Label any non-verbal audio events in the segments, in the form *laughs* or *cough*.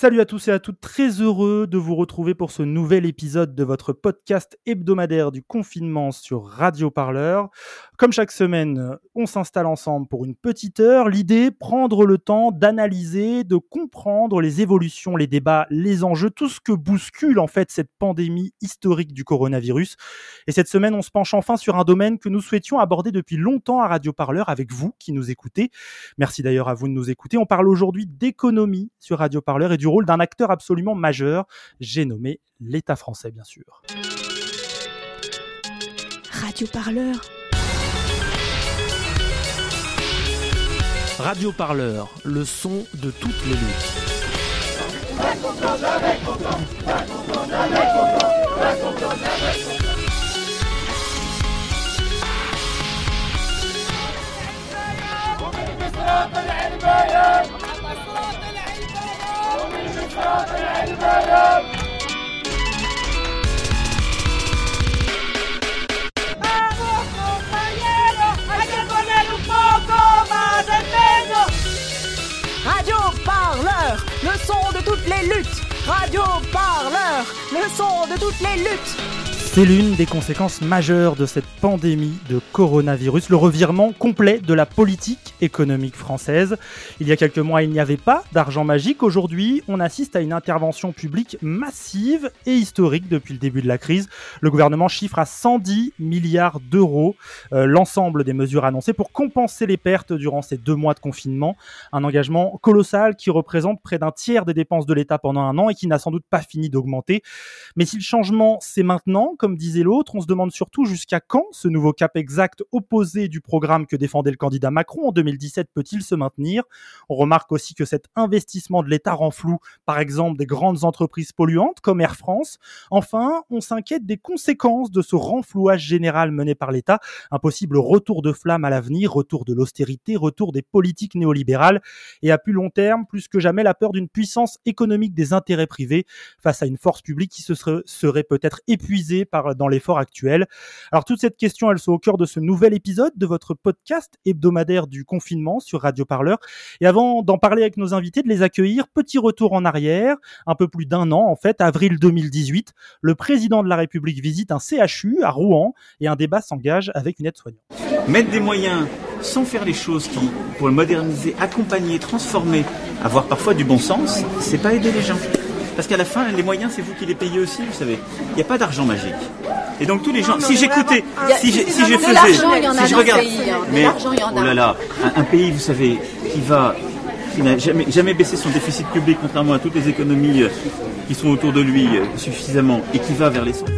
Salut à tous et à toutes, très heureux de vous retrouver pour ce nouvel épisode de votre podcast hebdomadaire du confinement sur Radio Parleur. Comme chaque semaine, on s'installe ensemble pour une petite heure. L'idée, prendre le temps d'analyser, de comprendre les évolutions, les débats, les enjeux, tout ce que bouscule en fait cette pandémie historique du coronavirus. Et cette semaine, on se penche enfin sur un domaine que nous souhaitions aborder depuis longtemps à Radio Parleur avec vous qui nous écoutez. Merci d'ailleurs à vous de nous écouter. On parle aujourd'hui d'économie sur Radio Parleur et du rôle d'un acteur absolument majeur, j'ai nommé l'État français bien sûr. Radio Parleur. Radio Parleur, le son de toutes les luttes. Radio Parleur, le son de toutes les luttes. Radio Parleur, le son de toutes les luttes. C'est l'une des conséquences majeures de cette pandémie de coronavirus, le revirement complet de la politique économique française. Il y a quelques mois, il n'y avait pas d'argent magique. Aujourd'hui, on assiste à une intervention publique massive et historique depuis le début de la crise. Le gouvernement chiffre à 110 milliards d'euros euh, l'ensemble des mesures annoncées pour compenser les pertes durant ces deux mois de confinement. Un engagement colossal qui représente près d'un tiers des dépenses de l'État pendant un an et qui n'a sans doute pas fini d'augmenter. Mais si le changement, c'est maintenant, comme disait l'autre, on se demande surtout jusqu'à quand ce nouveau cap exact opposé du programme que défendait le candidat Macron en 2017 peut-il se maintenir? On remarque aussi que cet investissement de l'État rend flou, par exemple, des grandes entreprises polluantes comme Air France. Enfin, on s'inquiète des conséquences de ce renflouage général mené par l'État, un possible retour de flamme à l'avenir, retour de l'austérité, retour des politiques néolibérales, et à plus long terme, plus que jamais, la peur d'une puissance économique des intérêts privés face à une force publique qui se serait, serait peut-être épuisée par, dans l'effort actuel. Alors toute cette question, elle sont au cœur de ce nouvel épisode de votre podcast hebdomadaire du confinement sur Radio Parleur. Et avant d'en parler avec nos invités, de les accueillir, petit retour en arrière, un peu plus d'un an en fait, avril 2018, le président de la République visite un CHU à Rouen et un débat s'engage avec une aide-soignante. Mettre des moyens sans faire les choses qui, pour le moderniser, accompagner, transformer, avoir parfois du bon sens, c'est pas aider les gens. Parce qu'à la fin, les moyens, c'est vous qui les payez aussi, vous savez. Il n'y a pas d'argent magique. Et donc tous les gens, si j'écoutais, si je, si je faisais, l'argent, il y en a si je regarde, pays, hein. Mais l'argent, il y en a. oh là là, un, un pays, vous savez, qui va, qui n'a jamais, jamais baissé son déficit public, contrairement à toutes les économies euh, qui sont autour de lui euh, suffisamment, et qui va vers les centres.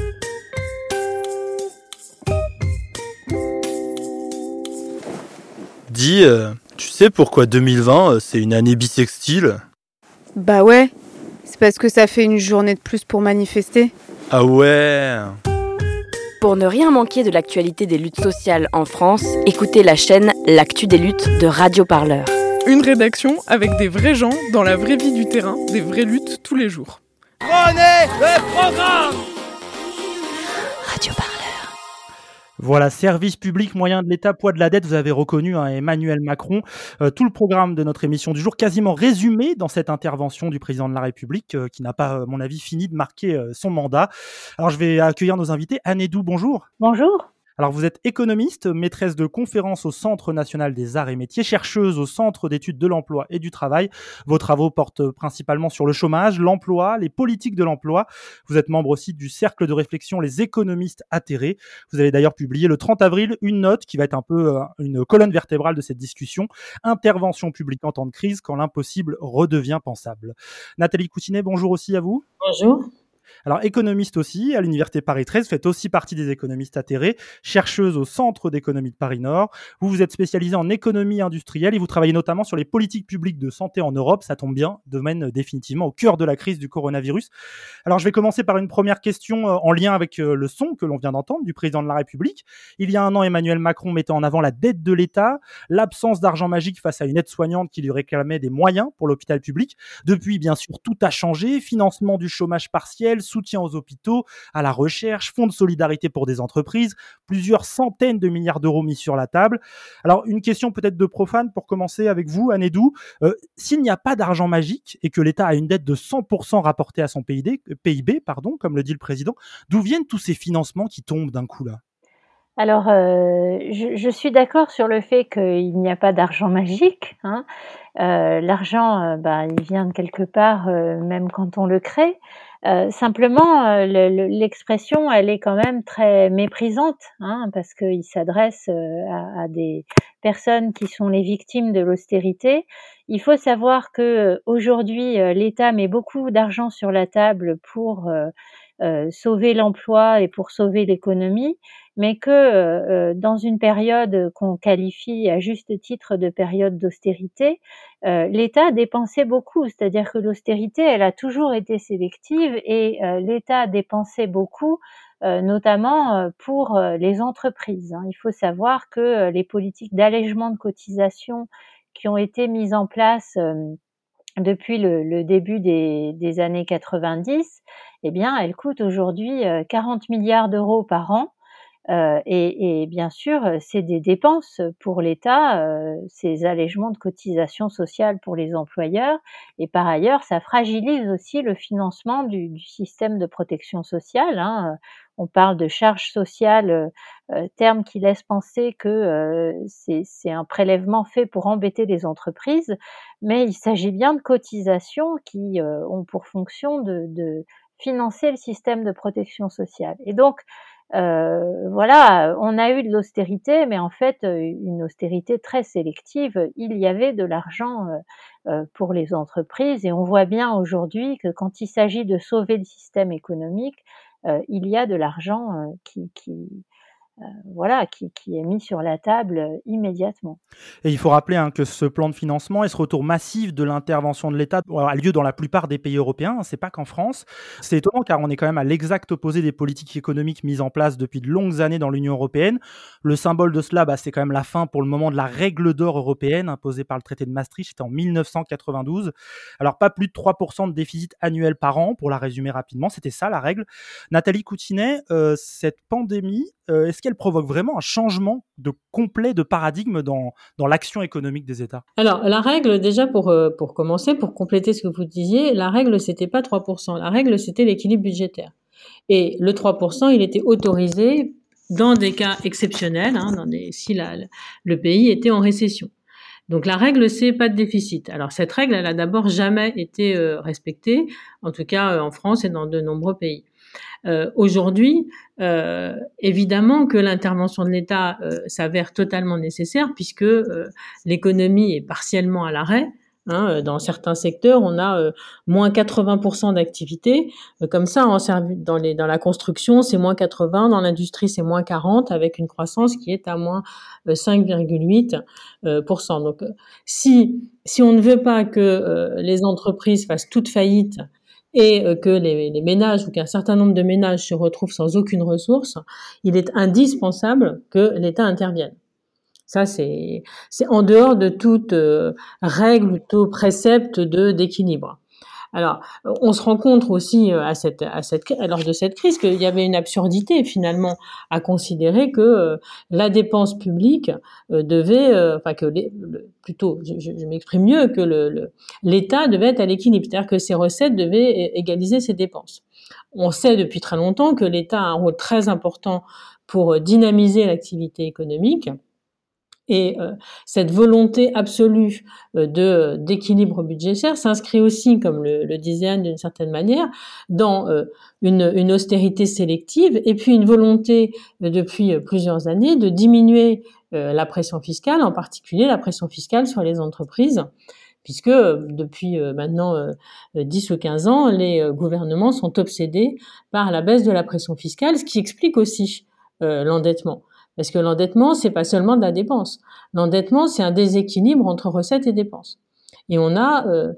Dis, euh, tu sais pourquoi 2020 euh, c'est une année bisextile Bah ouais, parce que ça fait une journée de plus pour manifester. Ah ouais Pour ne rien manquer de l'actualité des luttes sociales en France, écoutez la chaîne L'actu des luttes de Radio Parleur. Une rédaction avec des vrais gens dans la vraie vie du terrain, des vraies luttes tous les jours. Radio Parleur. Voilà, service public, moyen de l'État, poids de la dette, vous avez reconnu hein, Emmanuel Macron. Euh, tout le programme de notre émission du jour, quasiment résumé dans cette intervention du président de la République, euh, qui n'a pas, à mon avis, fini de marquer euh, son mandat. Alors je vais accueillir nos invités. Anne Edou, bonjour. Bonjour. Alors vous êtes économiste, maîtresse de conférences au Centre national des arts et métiers, chercheuse au Centre d'études de l'emploi et du travail. Vos travaux portent principalement sur le chômage, l'emploi, les politiques de l'emploi. Vous êtes membre aussi du cercle de réflexion Les économistes atterrés. Vous avez d'ailleurs publié le 30 avril une note qui va être un peu euh, une colonne vertébrale de cette discussion. Intervention publique en temps de crise quand l'impossible redevient pensable. Nathalie Coutinet, bonjour aussi à vous. Bonjour. Alors, économiste aussi, à l'Université Paris 13, faites aussi partie des économistes atterrés, chercheuse au Centre d'économie de Paris Nord. Vous vous êtes spécialisée en économie industrielle et vous travaillez notamment sur les politiques publiques de santé en Europe. Ça tombe bien, domaine définitivement au cœur de la crise du coronavirus. Alors, je vais commencer par une première question euh, en lien avec euh, le son que l'on vient d'entendre du président de la République. Il y a un an, Emmanuel Macron mettait en avant la dette de l'État, l'absence d'argent magique face à une aide-soignante qui lui réclamait des moyens pour l'hôpital public. Depuis, bien sûr, tout a changé. Financement du chômage partiel, soutien aux hôpitaux, à la recherche, fonds de solidarité pour des entreprises, plusieurs centaines de milliards d'euros mis sur la table. Alors une question peut-être de profane pour commencer avec vous, Anedou. Euh, S'il n'y a pas d'argent magique et que l'État a une dette de 100% rapportée à son PIB, PIB pardon, comme le dit le président, d'où viennent tous ces financements qui tombent d'un coup là? Alors, euh, je, suis d'accord sur le fait qu'il n'y a pas d'argent magique. Hein. Euh, L'argent, euh, bah, il vient de quelque part, même quand on le crée. Euh, simplement, l'expression, elle est quand même très méprisante, hein, parce qu'il s'adresse à, à, des personnes qui sont les victimes de l'austérité. Il faut savoir que aujourd'hui, l'État met beaucoup d'argent sur la table pour sauver l'emploi et pour sauver l'économie mais que euh, dans une période qu'on qualifie à juste titre de période d'austérité, euh, l'État dépensait beaucoup, c'est-à-dire que l'austérité, elle a toujours été sélective et euh, l'État dépensait beaucoup, notamment pour les entreprises. Hein. Il faut savoir que les politiques d'allègement de cotisation qui ont été mises en place depuis le, le début des, des, années 90, eh bien, elles coûtent aujourd'hui 40 milliards d'euros par an euh, et, et, bien sûr, c'est des dépenses pour l'État, euh, ces allègements de cotisations sociales pour les employeurs. Et par ailleurs, ça fragilise aussi le financement du, système de protection sociale. Hein. On parle de charges sociales, euh, terme qui laisse penser que euh, c'est un prélèvement fait pour embêter les entreprises, mais il s'agit bien de cotisations qui euh, ont pour fonction de, de financer le système de protection sociale. Et donc, euh, voilà, on a eu de l'austérité, mais en fait euh, une austérité très sélective. Il y avait de l'argent euh, pour les entreprises et on voit bien aujourd'hui que quand il s'agit de sauver le système économique, il y a de l'argent qui, qui, voilà, qui, qui, est mis sur la table euh, immédiatement. Et il faut rappeler hein, que ce plan de financement et ce retour massif de l'intervention de l'État a lieu dans la plupart des pays européens, hein, c'est pas qu'en France. C'est étonnant car on est quand même à l'exact opposé des politiques économiques mises en place depuis de longues années dans l'Union européenne. Le symbole de cela, bah, c'est quand même la fin pour le moment de la règle d'or européenne imposée par le traité de Maastricht, c'était en 1992. Alors pas plus de 3% de déficit annuel par an, pour la résumer rapidement, c'était ça la règle. Nathalie Coutinet, euh, cette pandémie, euh, est-ce qu'elle provoque vraiment un changement de complet de paradigme dans, dans l'action économique des États? Alors, la règle, déjà pour, euh, pour commencer, pour compléter ce que vous disiez, la règle, c'était pas 3%. La règle, c'était l'équilibre budgétaire. Et le 3%, il était autorisé dans des cas exceptionnels, hein, si la, le pays était en récession. Donc la règle, c'est pas de déficit. Alors cette règle, elle a d'abord jamais été euh, respectée, en tout cas en France et dans de nombreux pays. Euh, Aujourd'hui, euh, évidemment que l'intervention de l'État euh, s'avère totalement nécessaire puisque euh, l'économie est partiellement à l'arrêt. Hein, dans certains secteurs, on a euh, moins 80% d'activité. comme ça, en dans, les, dans la construction, c'est moins 80, dans l'industrie, c'est moins 40, avec une croissance qui est à moins 5,8%. Donc, si, si on ne veut pas que les entreprises fassent toute faillite et euh, que les, ménages ou qu'un certain nombre de ménages se retrouvent sans aucune ressource, il est indispensable que l'État intervienne. Ça, c'est en dehors de toute euh, règle ou tout précepte d'équilibre. Alors, on se rend compte aussi euh, à cette, lors de cette crise qu'il y avait une absurdité finalement à considérer que euh, la dépense publique euh, devait, enfin que les, plutôt, je, m'exprime mieux, que l'État le, devait être à l'équilibre, c'est-à-dire que ses recettes devaient égaliser ses dépenses. On sait depuis très longtemps que l'État a un rôle très important pour dynamiser l'activité économique et euh, cette volonté absolue euh, de d'équilibre budgétaire s'inscrit aussi, comme le, disait Anne d'une certaine manière, dans euh, une, une, austérité sélective et puis une volonté depuis plusieurs années de diminuer la pression fiscale, en particulier la pression fiscale sur les entreprises puisque depuis maintenant 10 ou 15 ans, les gouvernements sont obsédés par la baisse de la pression fiscale, ce qui explique aussi l'endettement. Parce que l'endettement, c'est pas seulement de la dépense. L'endettement, c'est un déséquilibre entre recettes et dépenses. Et on a, euh,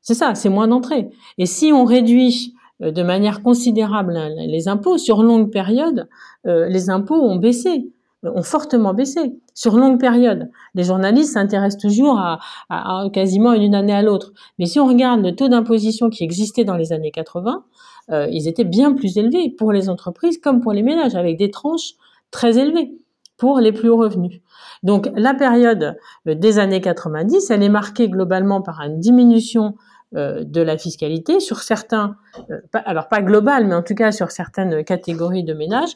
c'est ça, c'est moins d'entrées. Et si on réduit euh, de manière considérable les impôts sur longue période, euh, les impôts ont baissé. ont fortement baissé sur longue période. Les journalistes s'intéressent toujours à, quasiment une année à l'autre. Mais si on regarde le taux d'imposition qui existait dans les années 80, euh, ils étaient bien plus élevés pour les entreprises comme pour les ménages, avec des tranches très élevées pour les plus hauts revenus. Donc la période euh, des années 90, elle est marquée globalement par une diminution euh, de la fiscalité sur certains, euh, alors pas global, mais en tout cas sur certaines catégories de ménages.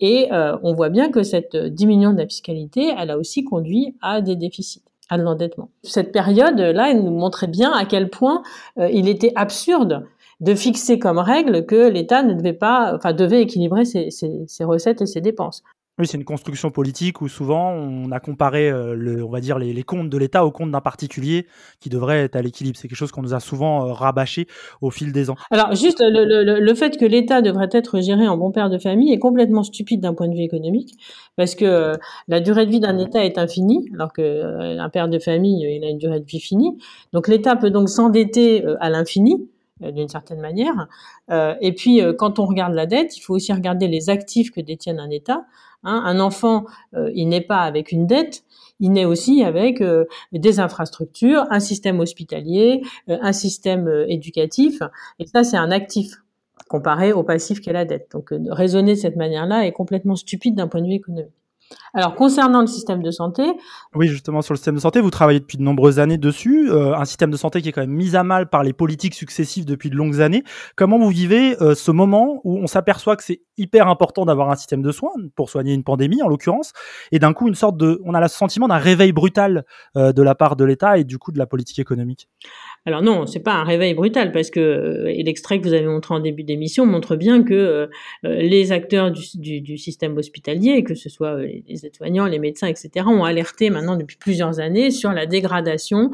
Et on voit bien que cette diminution de la fiscalité, elle a aussi conduit à des déficits à de l'endettement. Cette période-là, elle nous montrait bien à quel point il était absurde de fixer comme règle que l'État ne devait pas, enfin devait équilibrer ses, ses recettes et ses dépenses. Oui, c'est une construction politique où souvent on a comparé euh, le, on va dire les, comptes de l'État aux comptes d'un particulier qui devrait être à l'équilibre. C'est quelque chose qu'on nous a souvent euh, rabâché au fil des ans. Alors juste le, fait que l'État devrait être géré en bon père de famille est complètement stupide d'un point de vue économique parce que euh, la durée de vie d'un État est infinie alors que un père de famille il a une durée de vie finie. Donc l'État peut donc s'endetter à l'infini d'une certaine manière. et puis, quand on regarde la dette, il faut aussi regarder les actifs que détiennent un État. Hein, un enfant, euh, il n'est pas avec une dette, il naît aussi avec euh, des infrastructures, un système hospitalier, euh, un système éducatif, et ça c'est un actif comparé au passif qu'est la dette. Donc raisonner de cette manière-là est complètement stupide d'un point de vue économique. Alors concernant le système de santé, oui justement sur le système de santé, vous travaillez depuis de nombreuses années dessus, euh, un système de santé qui est quand même mis à mal par les politiques successives depuis de longues années. Comment vous vivez euh, ce moment où on s'aperçoit que c'est hyper important d'avoir un système de soins pour soigner une pandémie en l'occurrence, et d'un coup une sorte de, on a le sentiment d'un réveil brutal euh, de la part de l'État et du coup de la politique économique? Alors non, c'est pas un réveil brutal parce que euh, et l'extrait que vous avez montré en début d'émission montre bien que euh, euh, les acteurs du, du, système hospitalier, que ce soit les aides-soignants, les médecins, etc., ont alerté maintenant depuis plusieurs années sur la dégradation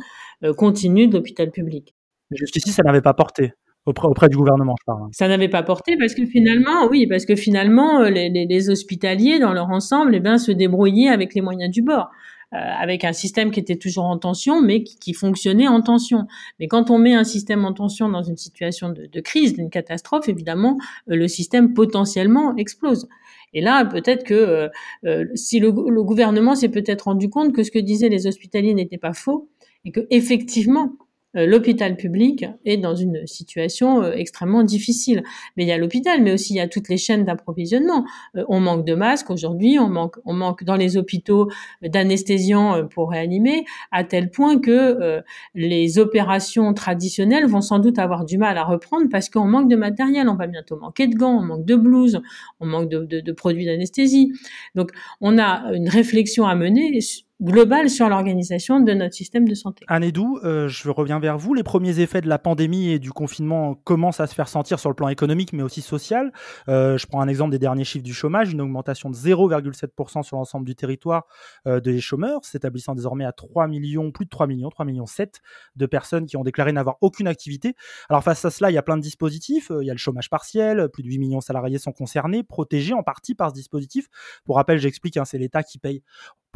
continue de l'hôpital public. Jusqu'ici, ça n'avait pas porté. Auprès, du gouvernement, je parle. Hein. Ça n'avait pas porté parce que finalement, oui, parce que finalement, les, les, les hospitaliers, dans leur ensemble, eh bien, se débrouillaient avec les moyens du bord. Euh, avec un système qui était toujours en tension, mais qui, fonctionnait en tension. Mais quand on met un système en tension dans une situation de, de crise, d'une catastrophe, évidemment, euh, le système potentiellement explose. Et là, peut-être que euh, si le, le gouvernement s'est peut-être rendu compte que ce que disaient les hospitaliers n'était pas faux, et que effectivement euh, l'hôpital public est dans une situation euh, extrêmement difficile. Mais il y a l'hôpital, mais aussi il y a toutes les chaînes d'approvisionnement. Euh, on manque de masques aujourd'hui, on manque, on manque dans les hôpitaux d'anesthésiants pour réanimer, à tel point que les opérations traditionnelles vont sans doute avoir du mal à reprendre parce qu'on manque de matériel. On va bientôt manquer de gants, on manque de blouses, on manque de, de, de produits d'anesthésie. Donc on a une réflexion à mener globale sur l'organisation de notre système de santé. Anne euh, je reviens vers vous. Les premiers effets de la pandémie et du confinement commencent à se faire sentir sur le plan économique, mais aussi social? Euh, je prends un exemple des derniers chiffres du chômage, une augmentation de 0,7% sur l'ensemble du territoire euh, des chômeurs, s'établissant désormais à 3 millions, plus de 3 millions, 3 millions 7 de personnes qui ont déclaré n'avoir aucune activité. Alors face à cela, il y a plein de dispositifs. Il y a le chômage partiel, plus de 8 millions de salariés sont concernés, protégés en partie par ce dispositif. Pour rappel, j'explique, hein, c'est l'État qui paye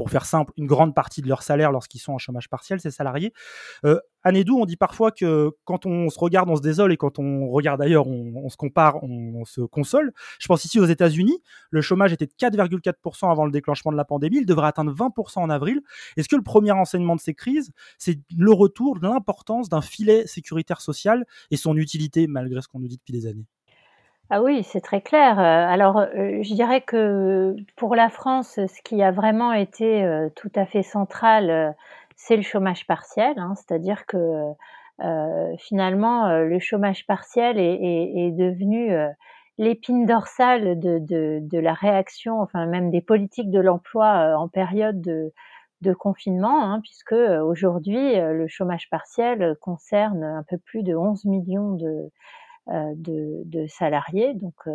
pour faire simple, une grande partie de leur salaire lorsqu'ils sont en chômage partiel, ces salariés. Euh, Anédou, on dit parfois que quand on se regarde, on se désole, et quand on regarde ailleurs, on, se compare, on, se console. Je pense ici aux États-Unis, le chômage était de 4,4% avant le déclenchement de la pandémie, il devrait atteindre 20% en avril. Est-ce que le premier enseignement de ces crises, c'est le retour de l'importance d'un filet sécuritaire social et son utilité, malgré ce qu'on nous dit depuis des années? Ah oui, c'est très clair. Euh, alors, euh, je dirais que pour la France, ce qui a vraiment été euh, tout à fait central, c'est le chômage partiel. Hein. C'est-à-dire que finalement, le chômage partiel est, devenu l'épine dorsale de, la réaction, enfin même des politiques de l'emploi en période de, confinement, hein, puisque aujourd'hui, le chômage partiel concerne un peu plus de 11 millions de, de, de, salariés. Donc euh,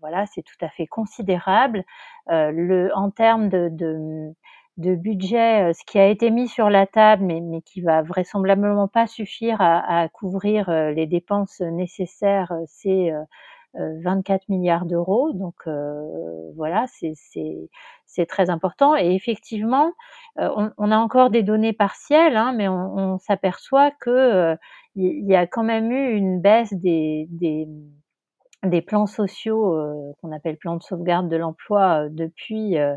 voilà, c'est tout à fait considérable. Euh, le, en termes de, budget, ce qui a été mis sur la table, mais, mais qui va vraisemblablement pas suffire à, à couvrir les dépenses nécessaires, c'est 24 milliards d'euros. Donc voilà, c'est très important. Et effectivement, on, on, a encore des données partielles, hein, mais on, s'aperçoit que il y a quand même eu une baisse des, des, des plans sociaux euh, qu'on appelle plans de sauvegarde de l'emploi euh, depuis euh,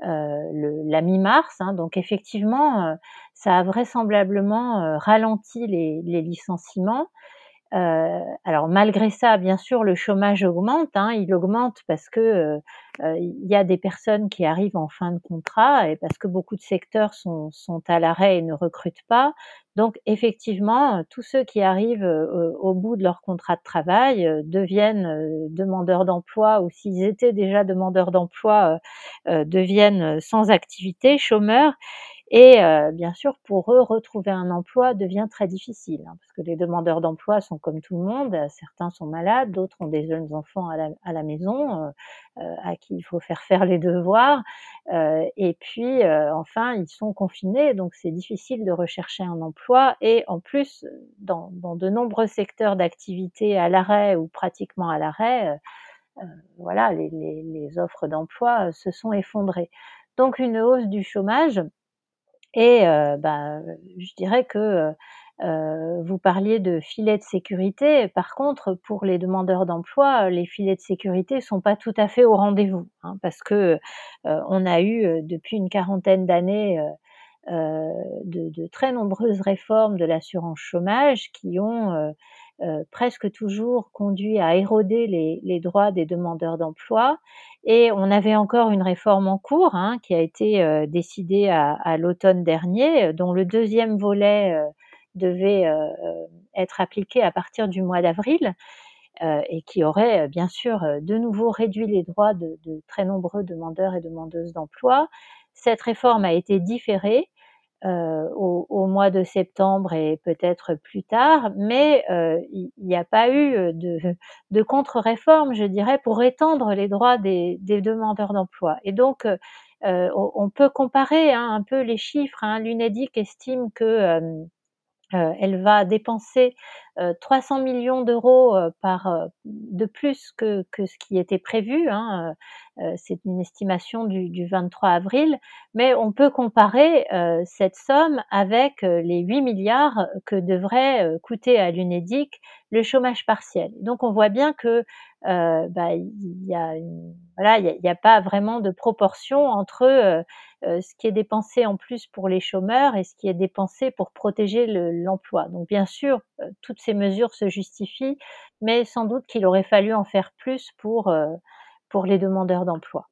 la mi-mars. Hein. donc effectivement, ça a vraisemblablement ralenti les licenciements. Euh, alors malgré ça, bien sûr, le chômage augmente. Hein, il augmente parce que euh, euh, il y a des personnes qui arrivent en fin de contrat et parce que beaucoup de secteurs sont, sont à l'arrêt et ne recrutent pas. Donc effectivement, tous ceux qui arrivent au bout de leur contrat de travail deviennent demandeurs d'emploi ou s'ils étaient déjà demandeurs d'emploi deviennent sans activité, chômeurs. Et euh, bien sûr, pour eux, retrouver un emploi devient très difficile, hein, parce que les demandeurs d'emploi sont comme tout le monde. Certains sont malades, d'autres ont des jeunes enfants à la, à la maison, euh, euh à qui il faut faire faire les devoirs. Euh, et puis, euh, enfin, ils sont confinés, donc c'est difficile de rechercher un emploi. Et en plus, dans, dans de nombreux secteurs d'activité à l'arrêt ou pratiquement à l'arrêt, voilà, les, les, les offres d'emploi se sont effondrées. Donc une hausse du chômage et euh, bah, je dirais que euh, vous parliez de filets de sécurité. Par contre, pour les demandeurs d'emploi, les filets de sécurité sont pas tout à fait au rendez-vous, hein, parce que euh, on a eu depuis une quarantaine d'années de, très nombreuses réformes de l'assurance chômage qui ont euh, presque toujours conduit à éroder les, droits des demandeurs d'emploi. Et on avait encore une réforme en cours hein, qui a été euh, décidée à, l'automne dernier, dont le deuxième volet euh, devait être appliqué à partir du mois d'avril. et qui aurait bien sûr de nouveau réduit les droits de, de très nombreux demandeurs et demandeuses d'emploi. Cette réforme a été différée euh, au, au, mois de septembre et peut-être plus tard, mais euh, il n'y a pas eu de, *laughs* de contre-réforme, je dirais, pour étendre les droits des, des demandeurs d'emploi. Et donc, euh, on peut comparer hein, un peu les chiffres. Hein. L'UNEDIC estime que euh, euh, elle va dépenser 300 millions d'euros par de plus que, que, ce qui était prévu. Hein, euh, c'est une estimation du, du, 23 avril, mais on peut comparer euh, cette somme avec euh, les 8 milliards que devrait coûter à l'UNEDIC le chômage partiel. Donc on voit bien que bah, y a voilà, il n'y a, a, pas vraiment de proportion entre ce qui est dépensé en plus pour les chômeurs et ce qui est dépensé pour protéger l'emploi. Donc bien sûr, toutes ces mesures se justifient, mais sans doute qu'il aurait fallu en faire plus pour pour les demandeurs d'emploi.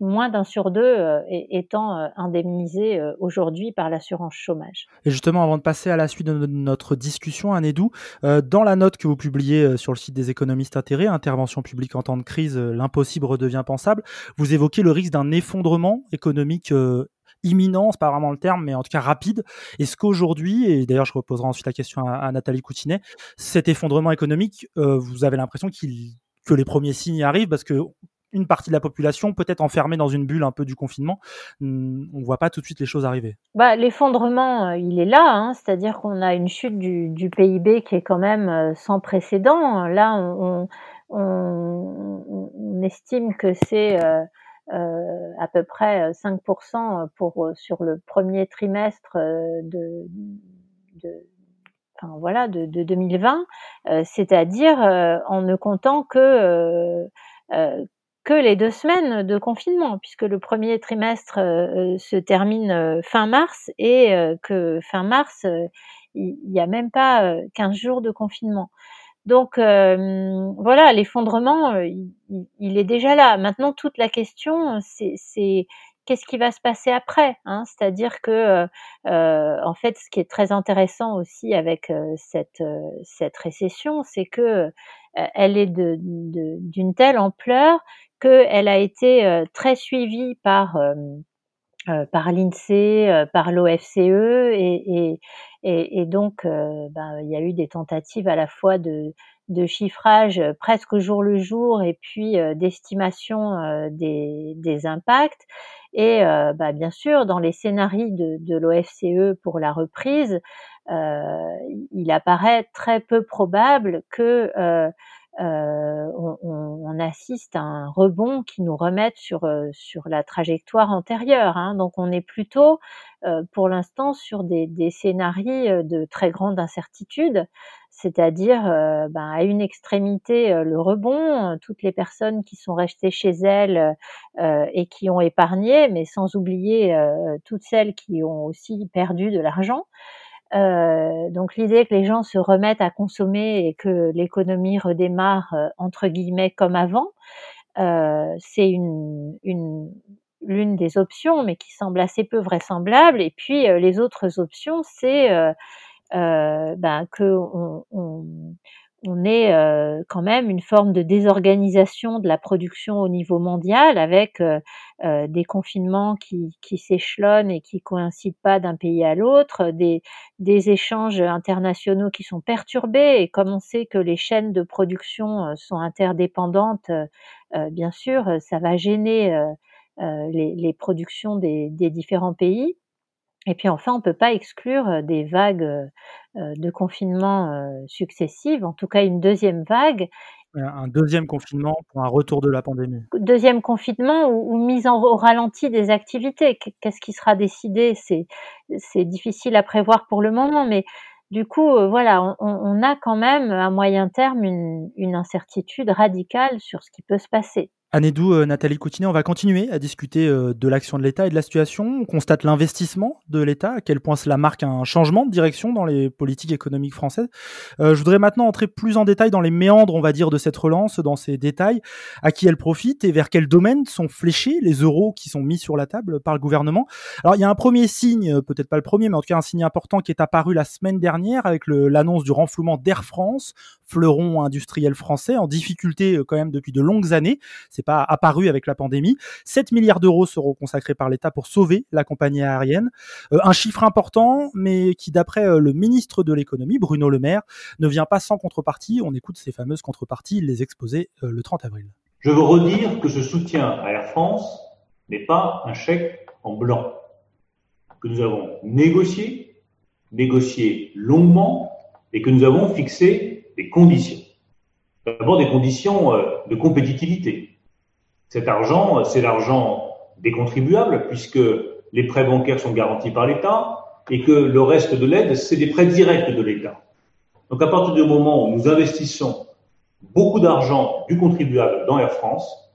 moins d'un sur deux euh, étant euh, indemnisé euh, aujourd'hui par l'assurance chômage. Et justement, avant de passer à la suite de notre discussion, Anédou, dans la note que vous publiez sur le site des économistes intérêts, Intervention publique en temps de crise, l'impossible redevient pensable, vous évoquez le risque d'un effondrement économique imminent, c'est pas vraiment le terme, mais en tout cas rapide. Est-ce qu'aujourd'hui, et d'ailleurs je reposerai ensuite la question à, Nathalie Coutinet, cet effondrement économique, vous avez l'impression qu'il que les premiers signes arrivent parce que une partie de la population peut être enfermée dans une bulle un peu du confinement. Hmm, on ne voit pas tout de suite les choses arriver. Bah, L'effondrement, euh, il est là, hein, c'est-à-dire qu'on a une chute du, PIB qui est quand même euh, sans précédent. Là, on, estime que c'est euh, euh, à peu près 5% pour, sur le premier trimestre de, enfin voilà, de, de 2020, euh, c'est-à-dire euh, en ne comptant que euh, que les deux semaines de confinement, puisque le premier trimestre se termine fin mars et que fin mars, il n'y a même pas 15 jours de confinement. Donc voilà, l'effondrement, il, il, est déjà là. Maintenant, toute la question, c'est qu'est-ce qui va se passer après hein? C'est-à-dire que, euh, euh, en fait, ce qui est très intéressant aussi avec euh, cette, cette récession, c'est que elle est d'une de, telle ampleur qu'elle a été très suivie par par l'INSEE, par l'OFCE et, et, et, donc ben, il y a eu des tentatives à la fois de, de chiffrage presque jour le jour et puis d'estimation des, des impacts. Et euh, bah, bien sûr, dans les scénarios de, de l'OFCE pour la reprise, euh, il apparaît très peu probable que euh, on, on, assiste à un rebond qui nous remette sur sur la trajectoire antérieure. Hein. Donc on est plutôt pour l'instant sur des, des scénarios de très grande incertitude c'est-à-dire euh, ben, à une extrémité euh, le rebond, euh, toutes les personnes qui sont restées chez elles et qui ont épargné, mais sans oublier toutes celles qui ont aussi perdu de l'argent. Donc l'idée que les gens se remettent à consommer et que l'économie redémarre entre guillemets comme avant, c'est une, une l'une des options, mais qui semble assez peu vraisemblable. Et puis les autres options, c'est euh, ben, que on, on, on ait euh, quand même une forme de désorganisation de la production au niveau mondial avec euh, euh des confinements qui, qui s'échelonnent et qui coïncident pas d'un pays à l'autre, des, des échanges internationaux qui sont perturbés et comme on sait que les chaînes de production euh, sont interdépendantes, bien sûr, ça va gêner les, les, productions des, des différents pays. Et puis enfin, on ne peut pas exclure des vagues de confinement successives, en tout cas une deuxième vague. Un deuxième confinement pour un retour de la pandémie. Deuxième confinement ou, mise en, au ralenti des activités. Qu'est-ce qui sera décidé? C'est difficile à prévoir pour le moment, mais du coup, voilà, on, on, a quand même à moyen terme une, une incertitude radicale sur ce qui peut se passer. Anédou, euh, Nathalie Coutinet, on va continuer à discuter euh, de l'action de l'État et de la situation. On constate l'investissement de l'État, à quel point cela marque un changement de direction dans les politiques économiques françaises. Euh, je voudrais maintenant entrer plus en détail dans les méandres, on va dire, de cette relance, dans ces détails, à qui elle profite et vers quels domaines sont fléchés les euros qui sont mis sur la table par le gouvernement? Alors, il y a un premier signe, peut-être pas le premier, mais en tout cas un signe important qui est apparu la semaine dernière avec l'annonce du renflouement d'Air France, fleuron industriel français, en difficulté quand même depuis de longues années. C'est pas apparu avec la pandémie. 7 milliards d'euros seront consacrés par l'État pour sauver la compagnie aérienne. Euh, un chiffre important, mais qui, d'après euh, le ministre de l'économie, Bruno Le Maire, ne vient pas sans contrepartie. On écoute ces fameuses contreparties, il les exposait euh, le 30 avril. Je veux redire que ce soutien à Air France n'est pas un chèque en blanc, que nous avons négocié, négocié longuement, et que nous avons fixé des conditions. D'abord des conditions de compétitivité. Cet argent, euh, c'est l'argent des contribuables, puisque les prêts bancaires sont garantis par l'État et que le reste de l'aide, c'est des prêts directs de l'État. Donc à partir du moment où nous investissons beaucoup d'argent du contribuable dans Air France,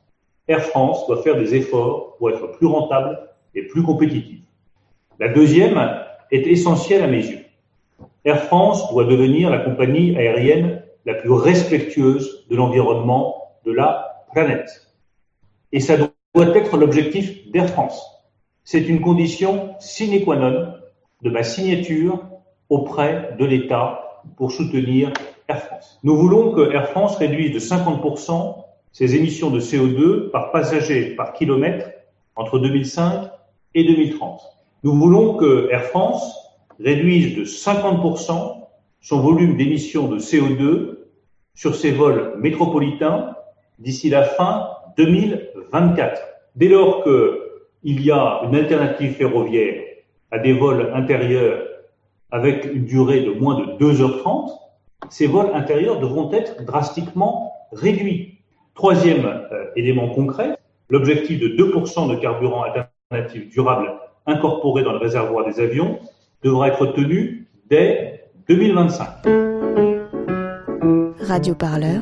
Air France doit faire des efforts pour être plus rentable et plus compétitive. La deuxième est essentielle à mes yeux. Air France doit devenir la compagnie aérienne la plus respectueuse de l'environnement de la planète. Et ça doit être l'objectif d'Air France. C'est une condition sine qua non de ma signature auprès de l'État pour soutenir Air France. Nous voulons que Air France réduise de 50% ses émissions de CO2 par passager par kilomètre entre 2005 et 2030. Nous voulons que Air France réduise de 50% son volume d'émissions de CO2 sur ses vols métropolitains d'ici la fin 2024. Dès lors qu'il y a une alternative ferroviaire à des vols intérieurs avec une durée de moins de 2h30, ces vols intérieurs devront être drastiquement réduits. Troisième euh, élément concret, l'objectif de 2% de carburant alternatif durable incorporé dans le réservoir des avions devra être tenu dès 2025. Radio Parleur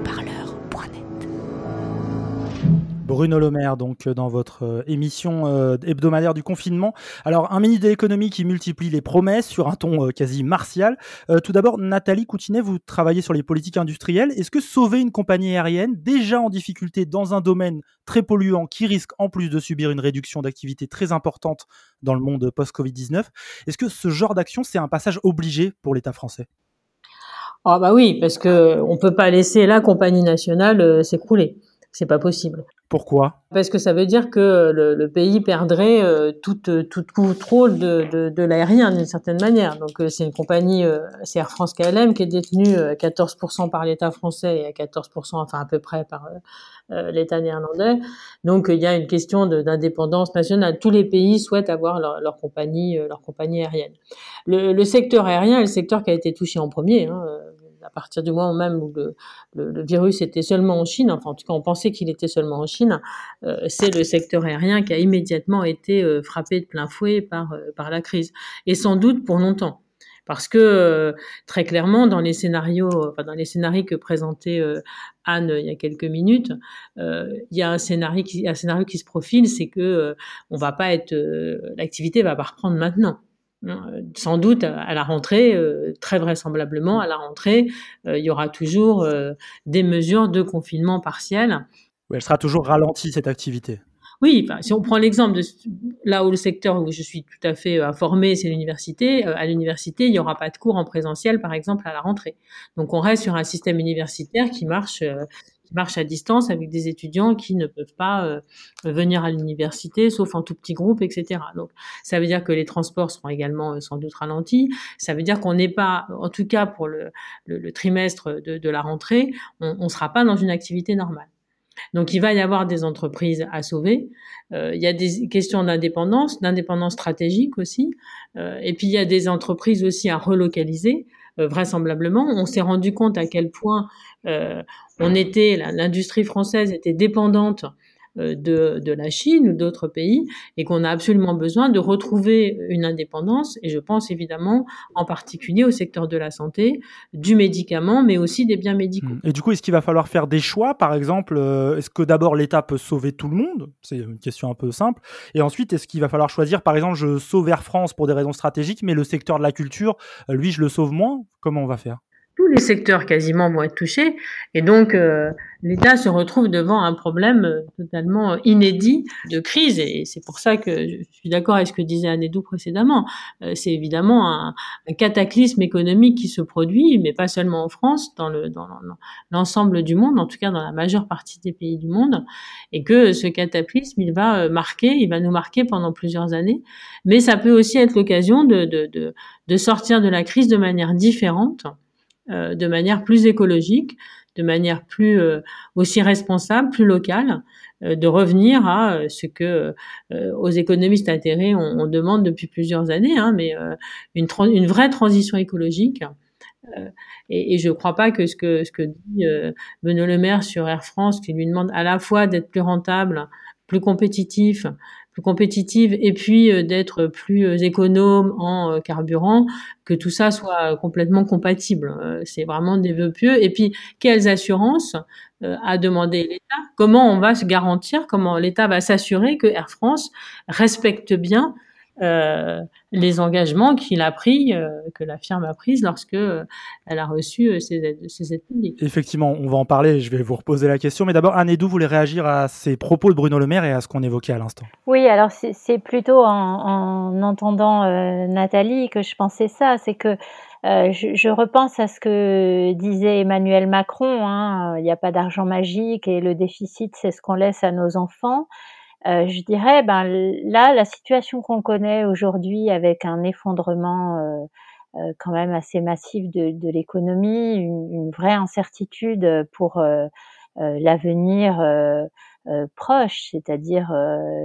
Bruno Le Maire, donc dans votre euh, émission euh, hebdomadaire du confinement. Alors, un ministre de l'économie qui multiplie les promesses sur un ton euh, quasi martial. tout d'abord, Nathalie Coutinet, vous travaillez sur les politiques industrielles. Est-ce que sauver une compagnie aérienne déjà en difficulté dans un domaine très polluant qui risque en plus de subir une réduction d'activité très importante dans le monde post-Covid-19. Est-ce que ce genre d'action, c'est un passage obligé pour l'État français? Ah bah oui, parce que on peut pas laisser la compagnie nationale euh, s'écrouler. C'est pas possible. Pourquoi? Parce que ça veut dire que le, le pays perdrait euh, toute toute contrôle de, de, de l'aérien d'une certaine manière. Donc euh, c'est une compagnie, euh, c'est Air France KLM qui est détenue à 14% par l'État français et à 14%, enfin à peu près par l'État néerlandais. Donc il y a une question d'indépendance nationale. Tous les pays souhaitent avoir leur, leur compagnie, leur compagnie aérienne. Le, le, secteur aérien est le secteur qui a été touché en premier. Hein, à partir du moment même où le, virus était seulement en Chine, enfin en tout cas on pensait qu'il était seulement en Chine, euh, c'est le secteur aérien qui a immédiatement été euh, frappé de plein fouet par, euh, par la crise. Et sans doute pour longtemps. Parce que euh, très clairement, dans les scénarios, dans les scénarios que présentait euh, Anne il y a quelques minutes, il y a un scénario qui, se profile, c'est que on va pas être, va pas reprendre maintenant sans doute à la rentrée, euh, très vraisemblablement à la rentrée, euh, il y aura toujours euh, des mesures de confinement partiel. elle sera toujours ralentie cette activité. Oui, enfin, si on prend l'exemple de là où le secteur où je suis tout à fait informé, c'est l'université. à l'université, il n'y aura pas de cours en présentiel, par exemple, à la rentrée. Donc, on reste sur un système universitaire qui marche marche à distance avec des étudiants qui ne peuvent pas euh, venir à l'université, sauf en tout petit groupe, etc. Donc, ça veut dire que les transports seront également euh, sans doute ralentis. Ça veut dire qu'on n'est pas, en tout cas pour le, trimestre de, la rentrée, on ne sera pas dans une activité normale. Donc il va y avoir des entreprises à sauver. Euh, il y a des questions d'indépendance, d'indépendance stratégique aussi. Et puis il y a des entreprises aussi à relocaliser. Euh, vraisemblablement, on s'est rendu compte à quel point euh, on était, l'industrie française était dépendante de, de, la Chine ou d'autres pays et qu'on a absolument besoin de retrouver une indépendance et je pense évidemment en particulier au secteur de la santé, du médicament mais aussi des biens médicaux. Mmh. Et du coup, est-ce qu'il va falloir faire des choix par exemple euh, Est-ce que d'abord l'État peut sauver tout le monde? C'est une question un peu simple. Et ensuite, est-ce qu'il va falloir choisir par exemple je sauve Air France pour des raisons stratégiques mais le secteur de la culture, lui, je le sauve moins? Comment on va faire? Tous les secteurs quasiment vont être touchés. Et donc euh, l'État se retrouve devant un problème euh, totalement inédit de crise. Et c'est pour ça que je suis d'accord avec ce que disait Anedou précédemment. Euh, c'est évidemment un, cataclysme économique qui se produit, mais pas seulement en France, dans le dans l'ensemble du monde, en tout cas dans la majeure partie des pays du monde, et que ce cataclysme il va marquer, il va nous marquer pendant plusieurs années, mais ça peut aussi être l'occasion de, de, de, de sortir de la crise de manière différente euh, de manière plus écologique, de manière plus euh, aussi responsable, plus locale, euh, de revenir à ce que aux économistes atterrés on, demande depuis plusieurs années, hein, mais une, vraie transition écologique. Et, et, je ne crois pas que ce que, ce que dit Benoît Le Maire sur Air France, qui lui demande à la fois d'être plus rentable, plus compétitif, plus compétitive et puis euh, d'être plus euh, économe en euh, carburant, que tout ça soit complètement compatible. C'est vraiment des vœux pieux. Et puis, quelles assurances a demandé l'État? Comment on va se garantir Comment l'État va s'assurer que Air France respecte bien euh, les engagements qu'il a pris, euh, que la firme a pris lorsque euh, elle a reçu ses aides, ses aides publiques. Effectivement, on va en parler. Je vais vous reposer la question, mais d'abord, Anne Edou voulait réagir à ces propos de Bruno Le Maire et à ce qu'on évoquait à l'instant. Oui, alors c'est plutôt en, en entendant Nathalie que je pensais ça, c'est que euh, je, je, repense à ce que disait Emmanuel Macron, hein, il n'y a pas d'argent magique et le déficit, c'est ce qu'on laisse à nos enfants. Euh, je dirais, ben là, la situation qu'on connaît aujourd'hui avec un effondrement euh, euh, quand même assez massif de, l'économie, une, vraie incertitude pour euh, euh, proche, c'est-à-dire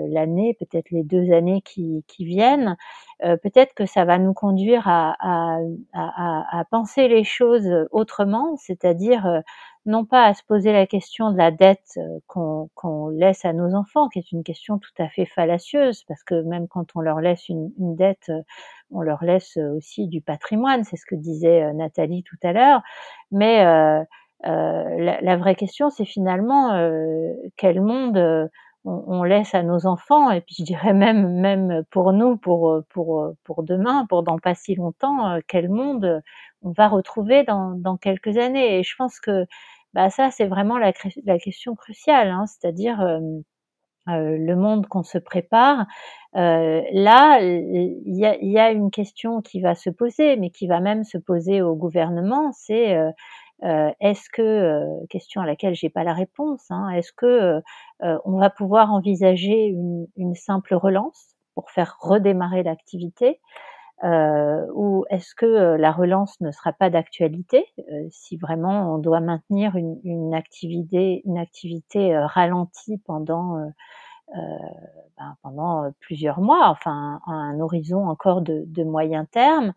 l'année, peut-être les deux années qui, qui viennent, peut-être que ça va nous conduire à, à, à, à penser les choses autrement, c'est-à-dire non pas à se poser la question de la dette euh, qu'on laisse à nos enfants, qui est une question tout à fait fallacieuse, parce que même quand on leur laisse une, une dette, euh, on leur laisse aussi du patrimoine, c'est ce que disait euh, Nathalie tout à l'heure, mais euh, euh, la, la, vraie question, c'est finalement euh, quel monde on, on, laisse à nos enfants, et puis je dirais *laughs* même, même pour nous, pour, pour, pour demain, pour dans pas si longtemps, quel monde on va retrouver dans, dans quelques années. Et je pense que bah ça c'est vraiment la, la, question cruciale, hein, c'est-à-dire euh, euh, le monde qu'on se prépare. Euh, là, il y a, y a, une question qui va se poser, mais qui va même se poser au gouvernement, c'est est-ce que, question à laquelle j'ai pas la réponse, hein, est-ce que on va pouvoir envisager une, une simple relance pour faire redémarrer l'activité euh, ou est-ce que euh, la relance ne sera pas d'actualité euh, si vraiment on doit maintenir une, une activité, une activité ralentie pendant ben, pendant plusieurs mois, enfin un, horizon encore de, de, moyen terme.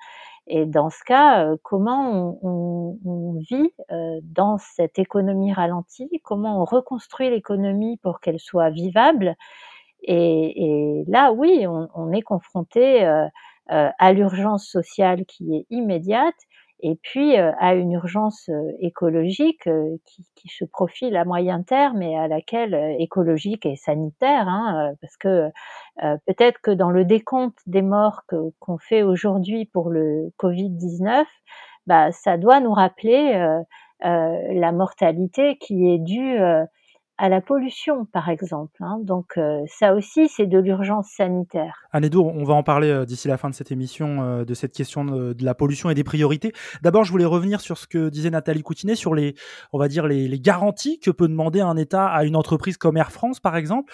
Et dans ce cas, comment on, on, on vit dans cette économie ralentie? Comment on reconstruit l'économie pour qu'elle soit vivable? Et, et, là, oui, on, on est confronté à l'urgence sociale qui est immédiate et puis euh, à une urgence euh, écologique qui, qui, se profile à moyen terme et à laquelle écologique et sanitaire, hein, parce que peut-être que dans le décompte des morts qu'on fait aujourd'hui pour le Covid-19, bah, ça doit nous rappeler la mortalité qui est due à la pollution, par exemple. Hein. Donc euh, ça aussi, c'est de l'urgence sanitaire. Edour, on va en parler euh, d'ici la fin de cette émission, euh, de cette question de, la pollution et des priorités. D'abord, je voulais revenir sur ce que disait Nathalie Coutinet, sur les, on va dire, les, garanties que peut demander un État à une entreprise comme Air France, par exemple.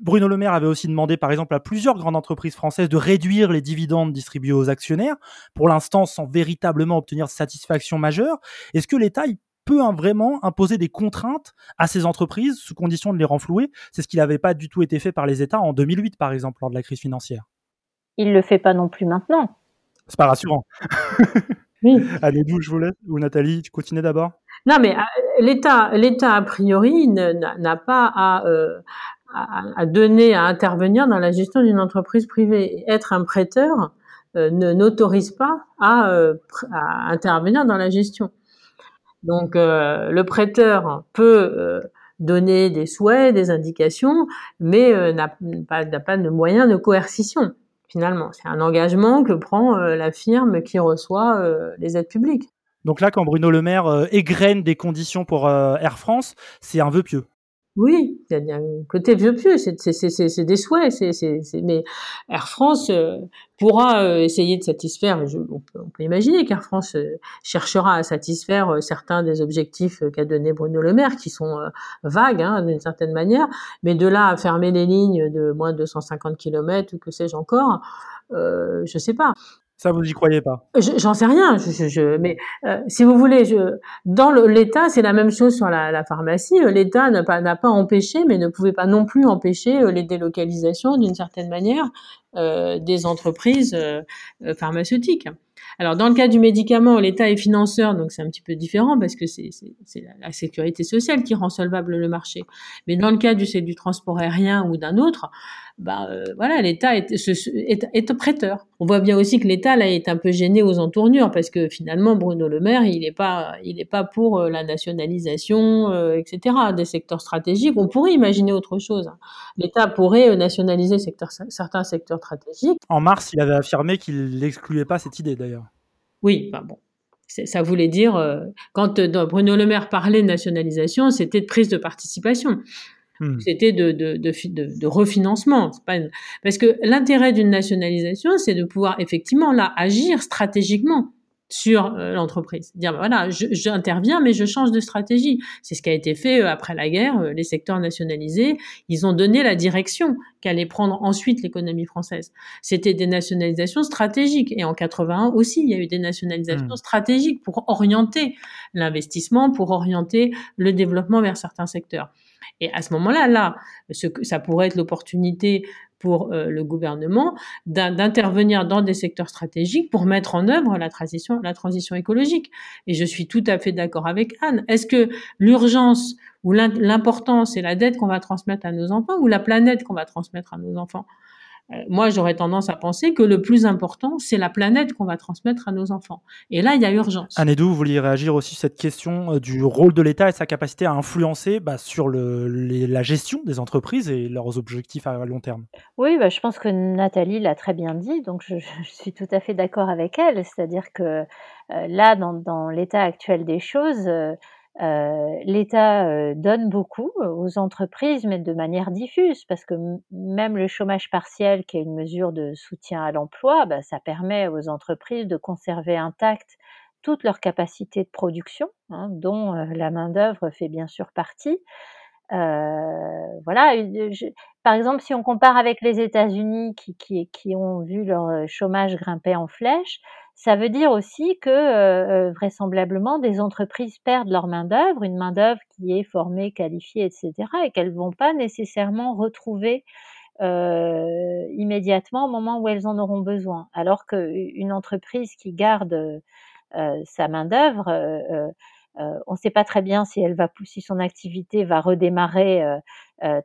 Bruno Le Maire avait aussi demandé, par exemple, à plusieurs grandes entreprises françaises de réduire les dividendes distribués aux actionnaires, pour l'instant sans véritablement obtenir satisfaction majeure. Est-ce que l'État peut hein, vraiment imposer des contraintes à ces entreprises sous condition de les renflouer. C'est ce qui n'avait pas du tout été fait par les États en 2008, par exemple, lors de la crise financière. Il ne le fait pas non plus maintenant. C'est pas rassurant. *laughs* Oui. *laughs* Allez, d'où je vous laisse. Ou Nathalie, tu continues d'abord? Non, mais euh, l'État, l'État a priori n'a pas euh, à, donner, à intervenir dans la gestion d'une entreprise privée. Être un prêteur euh, n'autorise pas à, à, intervenir dans la gestion. Donc euh, le prêteur peut euh, donner des souhaits, des indications, mais euh, n'a pas, pas, de moyens de coercition. Finalement, c'est un engagement que prend la firme qui reçoit les aides publiques. Donc là, quand Bruno Le Maire égrène des conditions pour Air France, c'est un vœu pieux. Oui, il y a un côté vieux pieux, c'est des souhaits, mais Air France euh, pourra euh, essayer de satisfaire, on, peut, on, imaginer qu'Air France euh, cherchera à satisfaire certains des objectifs qu'a donné Bruno Le Maire, qui sont vagues hein, d'une certaine manière, mais de là à fermer les lignes de moins de 250 km ou que sais-je encore, je sais pas. Ça, vous n'y croyez pas? J'en sais rien. Je, je, mais euh, si vous voulez, je, dans l'État, c'est la même chose sur la, la pharmacie. Euh, L'État n'a pas, pas empêché, mais ne pouvait pas non plus empêcher euh, les délocalisations d'une certaine manière euh, des entreprises euh, pharmaceutiques. Alors dans le cas du médicament, l'État est financeur, donc c'est un petit peu différent parce que c'est la sécurité sociale qui rend solvable le marché. Mais dans le cas du, du transport aérien ou d'un autre, bah euh, voilà, l'État est, est, est, prêteur. On voit bien aussi que l'État là est un peu gêné aux entournures parce que finalement Bruno Le Maire, il n'est pas, il n'est pas pour euh, la nationalisation, euh, etc. des secteurs stratégiques. On pourrait imaginer autre chose. Hein. L'État pourrait nationaliser secteur, certains secteurs stratégiques. En mars, il avait affirmé qu'il n'excluait pas cette idée d'ailleurs. Oui, bah bon. Ça voulait dire, quand Bruno Le Maire parlait de nationalisation, c'était de prise de participation. Mmh. C'était de, de, de, refinancement. Parce que l'intérêt d'une nationalisation, c'est de pouvoir effectivement là agir stratégiquement sur euh, l'entreprise. Dire ben voilà, j'interviens mais je change de stratégie. C'est ce qui a été fait euh, après la guerre. Euh, les secteurs nationalisés, ils ont donné la direction qu'allait prendre ensuite l'économie française. C'était des nationalisations stratégiques et en 81 aussi, il y a eu des nationalisations mmh. stratégiques pour orienter l'investissement, pour orienter le développement vers certains secteurs. Et à ce moment-là, là, ce que, ça pourrait être l'opportunité pour euh, le gouvernement d'intervenir dans des secteurs stratégiques pour mettre en œuvre la transition, la transition écologique. Et je suis tout à fait d'accord avec Anne. Est-ce que l'urgence ou l'importance c'est la dette qu'on va transmettre à nos enfants ou la planète qu'on va transmettre à nos enfants? Moi, j'aurais tendance à penser que le plus important, c'est la planète qu'on va transmettre à nos enfants. Et là, il y a urgence. Anne vous vouliez réagir aussi sur cette question euh, du rôle de l'État et sa capacité à influencer bah, sur le, la gestion des entreprises et leurs objectifs à long terme? Oui, bah, je pense que Nathalie l'a très bien dit, donc je, je suis tout à fait d'accord avec elle. C'est-à-dire que euh, là, dans, dans l'état actuel des choses, euh, l'État euh, donne beaucoup euh, aux entreprises, mais de manière diffuse, parce que même le chômage partiel, qui est une mesure de soutien à l'emploi, bah, ça permet aux entreprises de conserver intact toutes leurs capacités de production, hein, dont la main-d'œuvre fait bien sûr partie. voilà, par exemple, si on compare avec les États-Unis qui, qui, qui, ont vu leur chômage grimper en flèche, ça veut dire aussi que vraisemblablement des entreprises perdent leur main-d'œuvre, une main-d'œuvre qui est formée, qualifiée, etc., et qu'elles vont pas nécessairement retrouver euh, immédiatement au moment où elles en auront besoin. Alors qu'une entreprise qui garde euh, sa main-d'œuvre, euh, on ne sait pas très bien si elle va si son activité va redémarrer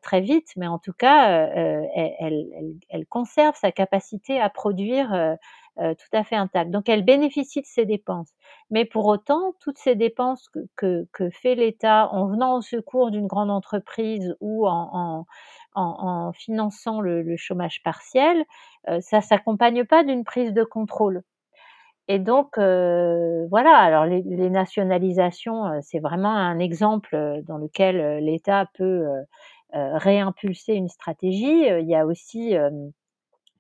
très vite, mais en tout cas, elle, elle, elle, conserve sa capacité à produire euh, tout à fait intacte. Donc elle bénéficie de ses dépenses. Mais pour autant, toutes ces dépenses que, que, que fait l'État en venant au secours d'une grande entreprise ou en, en, en, en finançant le, le, chômage partiel, euh, ça s'accompagne pas d'une prise de contrôle. Et donc, euh, voilà, alors les, les nationalisations, euh, c'est vraiment un exemple dans lequel l'État peut réimpulser une stratégie. Il y a aussi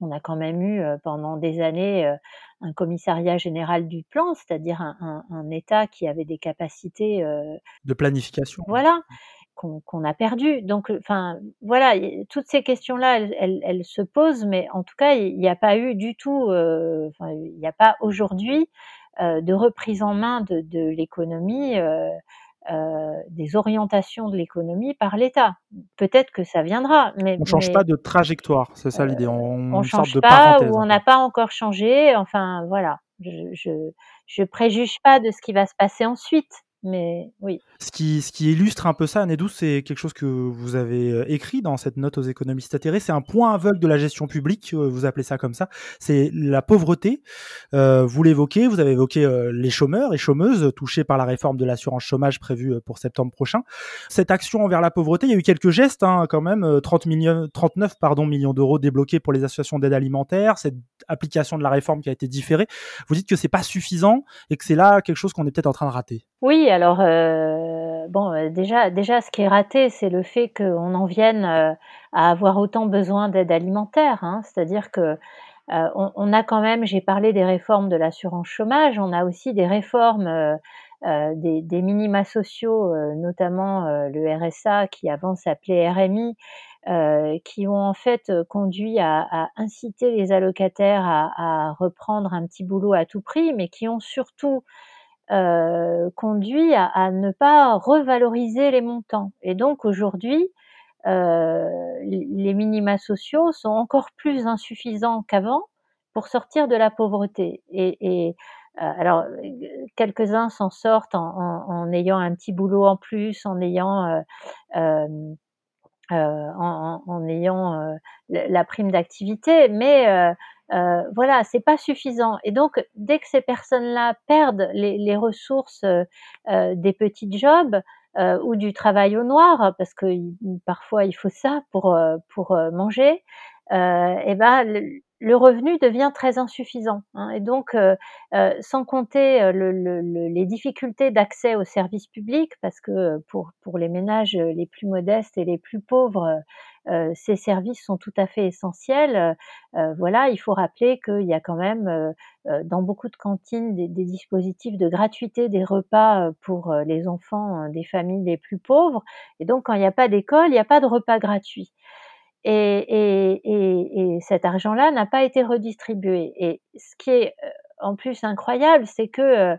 on a quand même eu pendant des années un commissariat général du plan, c'est-à-dire un, État qui avait des capacités de planification. Voilà, qu'on a perdu. Donc, enfin, voilà, toutes ces questions-là, elles, se posent, mais en tout cas, il n'y a pas eu du tout, il n'y a pas aujourd'hui de reprise en main de, de l'économie euh, des orientations de l'économie par l'État. Peut-être que ça viendra, mais on ne change pas de trajectoire, c'est ça l'idée. On, ne change pas ou on n'a pas encore changé. Enfin voilà, je, je je préjuge pas de ce qui va se passer ensuite. Mais oui. Ce qui, ce qui illustre un peu ça, Nédou, c'est quelque chose que vous avez euh, écrit dans cette note aux économistes atterrés. C'est un point aveugle de la gestion publique, euh, vous appelez ça comme ça. C'est la pauvreté. Euh, vous l'évoquez, vous avez évoqué euh, les chômeurs et chômeuses touchés par la réforme de l'assurance chômage prévue pour septembre prochain. Cette action envers la pauvreté, il y a eu quelques gestes hein, quand même. 30 millions, 39 pardon, millions d'euros débloqués pour les associations d'aide alimentaire. Cette application de la réforme qui a été différée. Vous dites que c'est pas suffisant et que c'est là quelque chose qu'on est peut-être en train de rater. Oui, alors euh, bon, euh, déjà, déjà, ce qui est raté, c'est le fait qu'on en vienne euh, à avoir autant besoin d'aide alimentaire. Hein. C'est-à-dire que on, a quand même, j'ai parlé des réformes de l'assurance chômage, on a aussi des réformes des, des, minima sociaux, notamment le RSA qui avant s'appelait RMI, qui ont en fait conduit à, inciter les allocataires à, reprendre un petit boulot à tout prix, mais qui ont surtout euh, conduit à, à, ne pas revaloriser les montants. Et donc aujourd'hui, euh, les minima sociaux sont encore plus insuffisants qu'avant pour sortir de la pauvreté. Et, et euh, alors, quelques-uns s'en sortent en, en, en, ayant un petit boulot en plus, en ayant euh, euh, euh en, en, ayant la prime d'activité, mais euh, voilà, c'est pas suffisant. Et donc, dès que ces personnes-là perdent les, les ressources euh, euh des petits jobs euh, ou du travail au noir, parce que parfois il faut ça pour euh, pour manger, eh ben le, revenu devient très insuffisant. Hein. Et donc, sans compter le, le, les difficultés d'accès aux services publics, parce que pour pour les ménages les plus modestes et les plus pauvres ces services sont tout à fait essentiels. Euh, voilà, il faut rappeler qu'il y a quand même euh, dans beaucoup de cantines des, des, dispositifs de gratuité des repas pour les enfants des familles les plus pauvres. Et donc, quand il n'y a pas d'école, il n'y a pas de repas gratuits. Et, et, et, et, cet argent-là n'a pas été redistribué. Et ce qui est en plus incroyable, c'est que euh,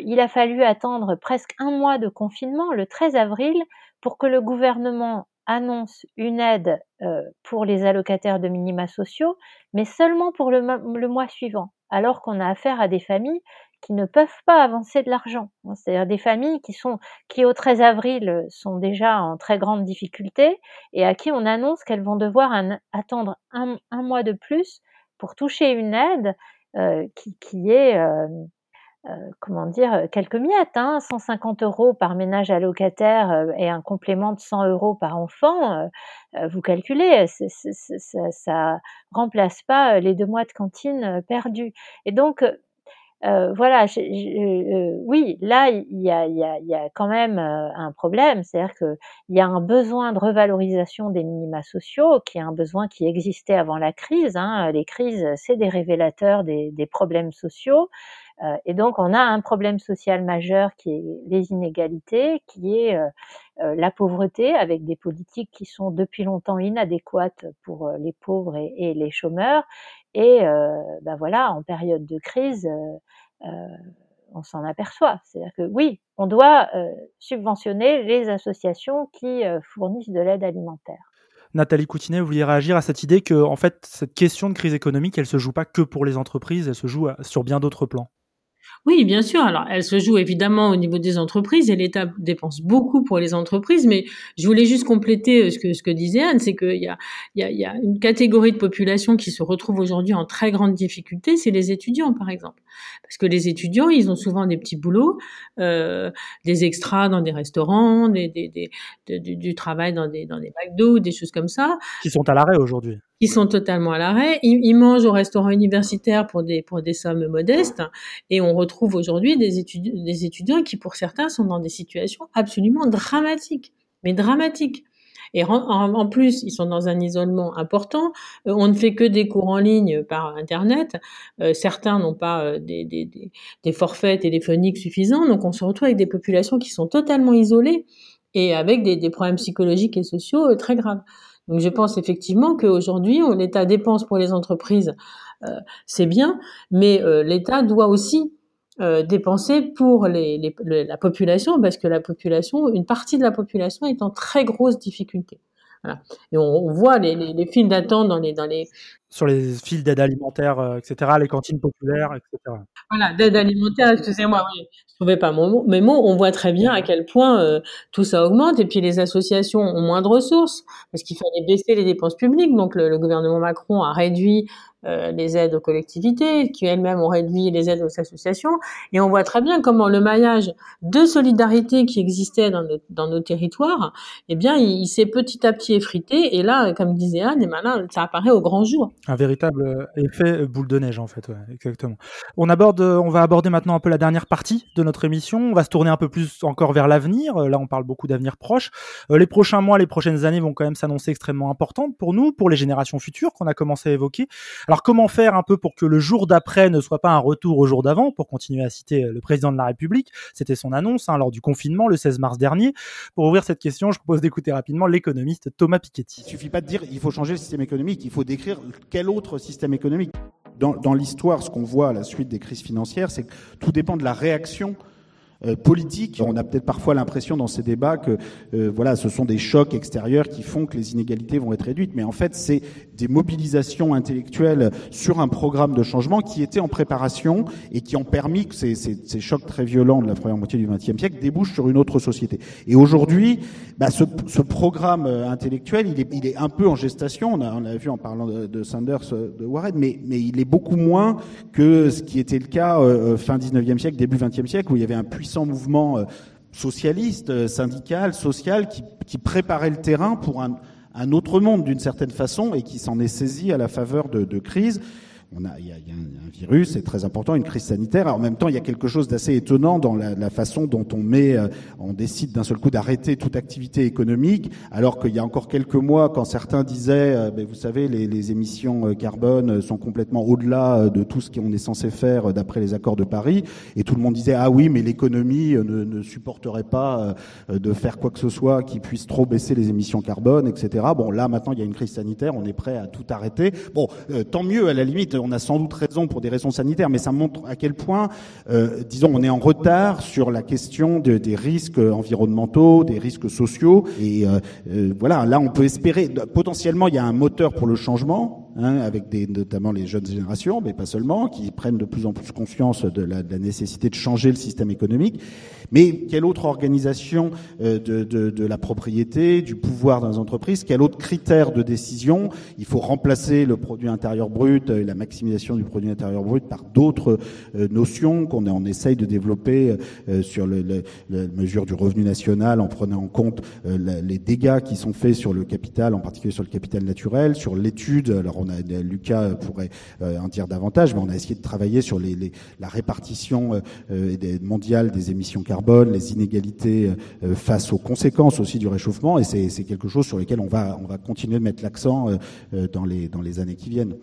il a fallu attendre presque un mois de confinement, le 13 avril, pour que le gouvernement annonce une aide euh, pour les allocataires de minima sociaux, mais seulement pour le, le mois suivant, alors qu'on a affaire à des familles qui ne peuvent pas avancer de l'argent. C'est-à-dire des familles qui sont, qui au 13 avril sont déjà en très grande difficulté et à qui on annonce qu'elles vont devoir attendre un, un, mois de plus pour toucher une aide euh, qui, qui, est euh, euh, comment dire, quelques miettes, hein, 150 euros par ménage allocataire euh, et un complément de 100 euros par enfant, euh, vous calculez, ça, ça remplace pas les deux mois de cantine perdus. Et donc, voilà, oui, là, il y a, y, a, y a, quand même un problème, c'est-à-dire qu'il y a un besoin de revalorisation des minima sociaux, qui est un besoin qui existait avant la crise. Hein. Les crises, c'est des révélateurs des, des problèmes sociaux. Euh, et donc, on a un problème social majeur qui est les inégalités, qui est euh, euh, la pauvreté, avec des politiques qui sont depuis longtemps inadéquates pour les pauvres et, les chômeurs. Et ben voilà, en période de crise, on s'en aperçoit. C'est-à-dire que oui, on doit subventionner les associations qui fournissent de l'aide alimentaire. Nathalie Coutinet, vous vouliez réagir à cette idée que, en fait, cette question de crise économique, elle se joue pas que pour les entreprises, elle se joue sur bien d'autres plans? Oui, bien sûr. Alors, elle se joue évidemment au niveau des entreprises et l'État dépense beaucoup pour les entreprises. Mais je voulais juste compléter euh, ce que, ce que disait Anne, c'est qu'il y a, y, a, y a une catégorie de population qui se retrouve aujourd'hui en très grande difficulté, c'est les étudiants, par exemple. Parce que les étudiants, ils ont souvent des petits boulots, euh, des extras dans des restaurants, des, des, des, du travail dans des, dans des McDo, des choses comme ça. Qui sont à l'arrêt aujourd'hui qui sont totalement à l'arrêt. Ils, mangent au restaurant universitaire pour des, sommes modestes. Et on retrouve aujourd'hui des, étudiants, qui, pour certains, sont dans des situations absolument dramatiques. Mais dramatiques. Et en, plus, ils sont dans un isolement important. Euh, on ne fait que des cours en ligne par Internet. Euh, certains n'ont pas euh, des, forfaits téléphoniques suffisants. Donc, on se retrouve avec des populations qui sont totalement isolées et avec des problèmes psychologiques et sociaux très graves. Donc je pense effectivement qu'aujourd'hui, l'État dépense pour les entreprises, euh, c'est bien, mais euh, l'État doit aussi euh, dépenser pour les, les, la population, parce que la population, une partie de la population est en très grosse difficulté. Voilà. Et on, on voit les files d'attente dans les, dans les sur les files d'aide alimentaire, etc., les cantines populaires, etc. Voilà, d'aide alimentaire, excusez-moi, oui, je trouvais pas mon mot, mais on voit très bien à quel point euh, tout ça augmente, et puis les associations ont moins de ressources, parce qu'il fallait baisser les dépenses publiques, donc le, gouvernement Macron a réduit euh, les aides aux collectivités, qui elles-mêmes ont réduit les aides aux associations. Et on voit très bien comment le maillage de solidarité qui existait dans nos, territoires, eh bien, il, s'est petit à petit effrité. Et là, comme disait Anne, et maintenant, ça apparaît au grand jour. Un véritable effet boule de neige, en fait, exactement. On aborde, on va aborder maintenant un peu la dernière partie de notre émission. On va se tourner un peu plus encore vers l'avenir. Là, on parle beaucoup d'avenir proche. Euh, les prochains mois, les prochaines années vont quand même s'annoncer extrêmement importantes pour nous, pour les générations futures qu'on a commencé à évoquer. Alors comment faire un peu pour que le jour d'après ne soit pas un retour au jour d'avant, pour continuer à citer le président de la République? C'était son annonce hein, lors du confinement le 16 mars dernier. Pour ouvrir cette question, je propose d'écouter rapidement l'économiste Thomas Piketty. Il suffit pas de dire il faut changer le système économique, il faut décrire quel autre système économique? Dans, l'histoire, ce qu'on voit à la suite des crises financières, c'est que tout dépend de la réaction politique. On a peut-être parfois l'impression dans ces débats que euh, voilà, ce sont des chocs extérieurs qui font que les inégalités vont être réduites, mais en fait, c'est des mobilisations intellectuelles sur un programme de changement qui était en préparation et qui ont permis que ces, ces, ces chocs très violents de la première moitié du XXe siècle débouchent sur une autre société. Et aujourd'hui, bah, ce, ce, programme euh, intellectuel, il est, il est un peu en gestation. On a, on a vu en parlant de, de, Sanders, de Warren, mais, mais il est beaucoup moins que ce qui était le cas euh, fin XIXe siècle, début XXe siècle, où il y avait un puissant mouvement euh, socialiste, euh, syndical, social, qui, préparait le terrain pour un, un autre monde d'une certaine façon et qui s'en est saisi à la faveur de, de crises on a, il y a, il y a un, virus, c'est très important, une crise sanitaire. Alors, en même temps, il y a quelque chose d'assez étonnant dans la, la, façon dont on met, euh, on décide d'un seul coup d'arrêter toute activité économique, alors qu'il y a encore quelques mois, quand certains disaient, euh, ben, vous savez, les, les, émissions euh, carbone sont complètement au-delà de tout ce qu'on est censé faire d'après les accords de Paris, et tout le monde disait, ah oui, mais l'économie ne, ne, supporterait pas de faire quoi que ce soit qui puisse trop baisser les émissions carbone, etc. Bon, là, maintenant, il y a une crise sanitaire, on est prêt à tout arrêter. Bon, tant mieux, à la limite, on a sans doute raison pour des raisons sanitaires, mais ça montre à quel point, euh, disons, on est en retard sur la question de, des risques environnementaux, des risques sociaux. Et euh, euh, voilà, là, on peut espérer, potentiellement, il y a un moteur pour le changement, hein, avec des, notamment les jeunes générations, mais pas seulement, qui prennent de plus en plus conscience de la, de la nécessité de changer le système économique. Mais quelle autre organisation euh, de, de, de, la propriété, du pouvoir dans les entreprises Quel autre critère de décision Il faut remplacer le produit intérieur brut et la maximisation du produit intérieur brut par d'autres euh, notions qu'on on essaye de développer euh, sur le, le, la mesure du revenu national en prenant en compte les dégâts qui sont faits sur le capital, en particulier sur le capital naturel, sur l'étude. On a Lucas pourrait en dire davantage, mais on a essayé de travailler sur les, les, la répartition mondiale des émissions carbone, les inégalités face aux conséquences aussi du réchauffement, et c'est quelque chose sur lequel on va on va continuer de mettre l'accent dans les dans les années qui viennent.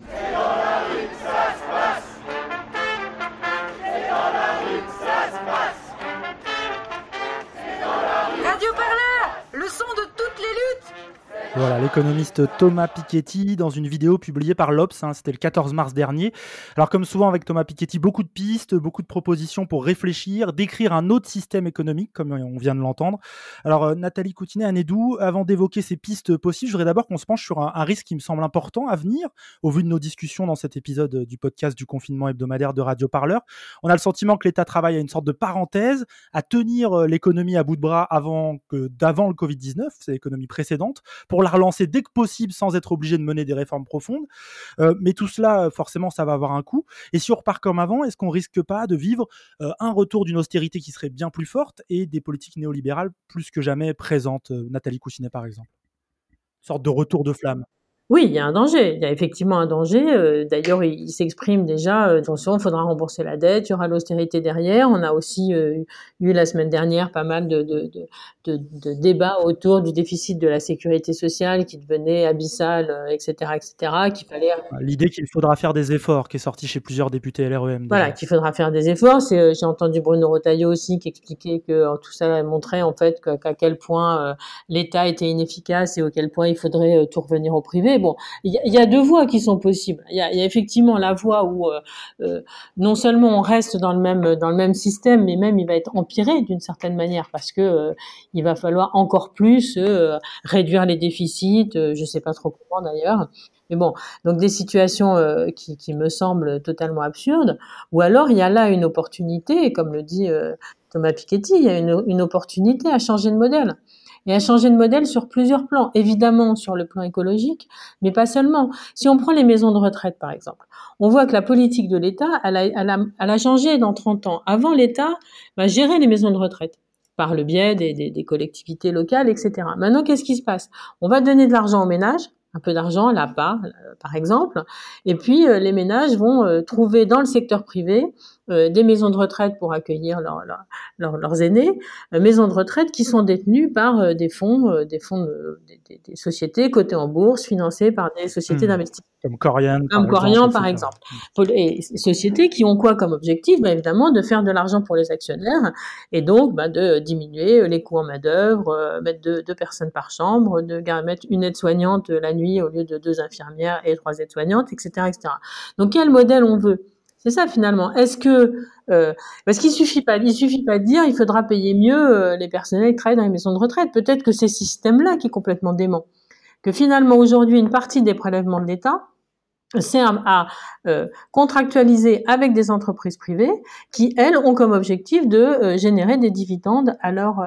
Voilà, l'économiste Thomas Piketty dans une vidéo publiée par l'Obs, hein, c'était le 14 mars dernier. Alors comme souvent avec Thomas Piketty, beaucoup de pistes, beaucoup de propositions pour réfléchir, décrire un autre système économique, comme on vient de l'entendre. Alors euh, Nathalie Coutinet, Anédou, avant d'évoquer ces pistes possibles, je voudrais d'abord qu'on se penche sur un, un, risque qui me semble important à venir, au vu de nos discussions dans cet épisode du podcast du confinement hebdomadaire de Radio Parleur. On a le sentiment que l'État travaille à une sorte de parenthèse, à tenir euh, l'économie à bout de bras avant que d'avant le Covid-19, c'est l'économie précédente, pour la relancer dès que possible sans être obligé de mener des réformes profondes. Euh, mais tout cela, forcément, ça va avoir un coût. Et si on repart comme avant, est-ce qu'on risque pas de vivre euh, un retour d'une austérité qui serait bien plus forte et des politiques néolibérales plus que jamais présentes euh, Nathalie Coussinet, par exemple? Sorte de retour de flamme. Oui, il y a un danger. Il y a effectivement un danger. Euh, d'ailleurs, il, s'exprime déjà. Euh, attention, il faudra rembourser la dette. Il y aura l'austérité derrière. On a aussi euh, eu la semaine dernière pas mal de, de, de, de, débats autour du déficit de la sécurité sociale qui devenait abyssal, etc., etc. Qu'il fallait. L'idée qu'il faudra faire des efforts, qui est sortie chez plusieurs députés LREM. Voilà, qu'il faudra faire des efforts. J'ai entendu Bruno Rotaillot aussi qui expliquait que tout ça montrait en fait qu'à quel point l'État était inefficace et auquel point il faudrait tout revenir au privé bon, il y, a deux voies qui sont possibles. Il y a, effectivement la voie où euh, euh, non seulement on reste dans le même dans le même système, mais même il va être empiré d'une certaine manière parce que euh, il va falloir encore plus réduire les déficits. je sais pas trop comment d'ailleurs. Mais bon, donc des situations qui, me semblent totalement absurdes. Ou alors il y a là une opportunité, comme le dit Thomas Piketty, il y a une opportunité à changer de modèle et à changer de modèle sur plusieurs plans. Évidemment sur le plan écologique, mais pas seulement. Si on prend les maisons de retraite, par exemple, on voit que la politique de l'État, elle a, elle, changé dans 30 ans. Avant, l'État va gérer les maisons de retraite par le biais des, collectivités locales, etc. Maintenant, qu'est-ce qui se passe? On va donner de l'argent aux ménages, un peu d'argent là-bas, euh, par exemple, et puis euh, les ménages vont euh, trouver dans le secteur privé des maisons de retraite pour accueillir leurs aînés, euh, maisons de retraite qui sont détenues par euh, des fonds, des fonds, des, sociétés cotées en bourse, financées par des sociétés mmh. d'investissement. Comme Corian. Comme Corian, par exemple. Et sociétés qui ont quoi comme objectif? Bah, Évidemment, de faire de l'argent pour les actionnaires et donc bah, de diminuer les coûts en main-d'œuvre, mettre deux, deux, personnes par chambre, de mettre une aide-soignante la nuit au lieu de deux infirmières et trois aides-soignantes, etc., etc. Donc, quel modèle on veut? C'est ça finalement. Est-ce que euh, parce qu'il suffit pas, il suffit pas de dire il faudra payer mieux euh, les personnels qui travaillent dans les maisons de retraite. Peut-être que c'est ce système-là qui est complètement dément. Que finalement aujourd'hui une partie des prélèvements de l'État c'est à, euh, contractualiser avec des entreprises privées qui, elles, ont comme objectif de euh, générer des dividendes à, leur, euh,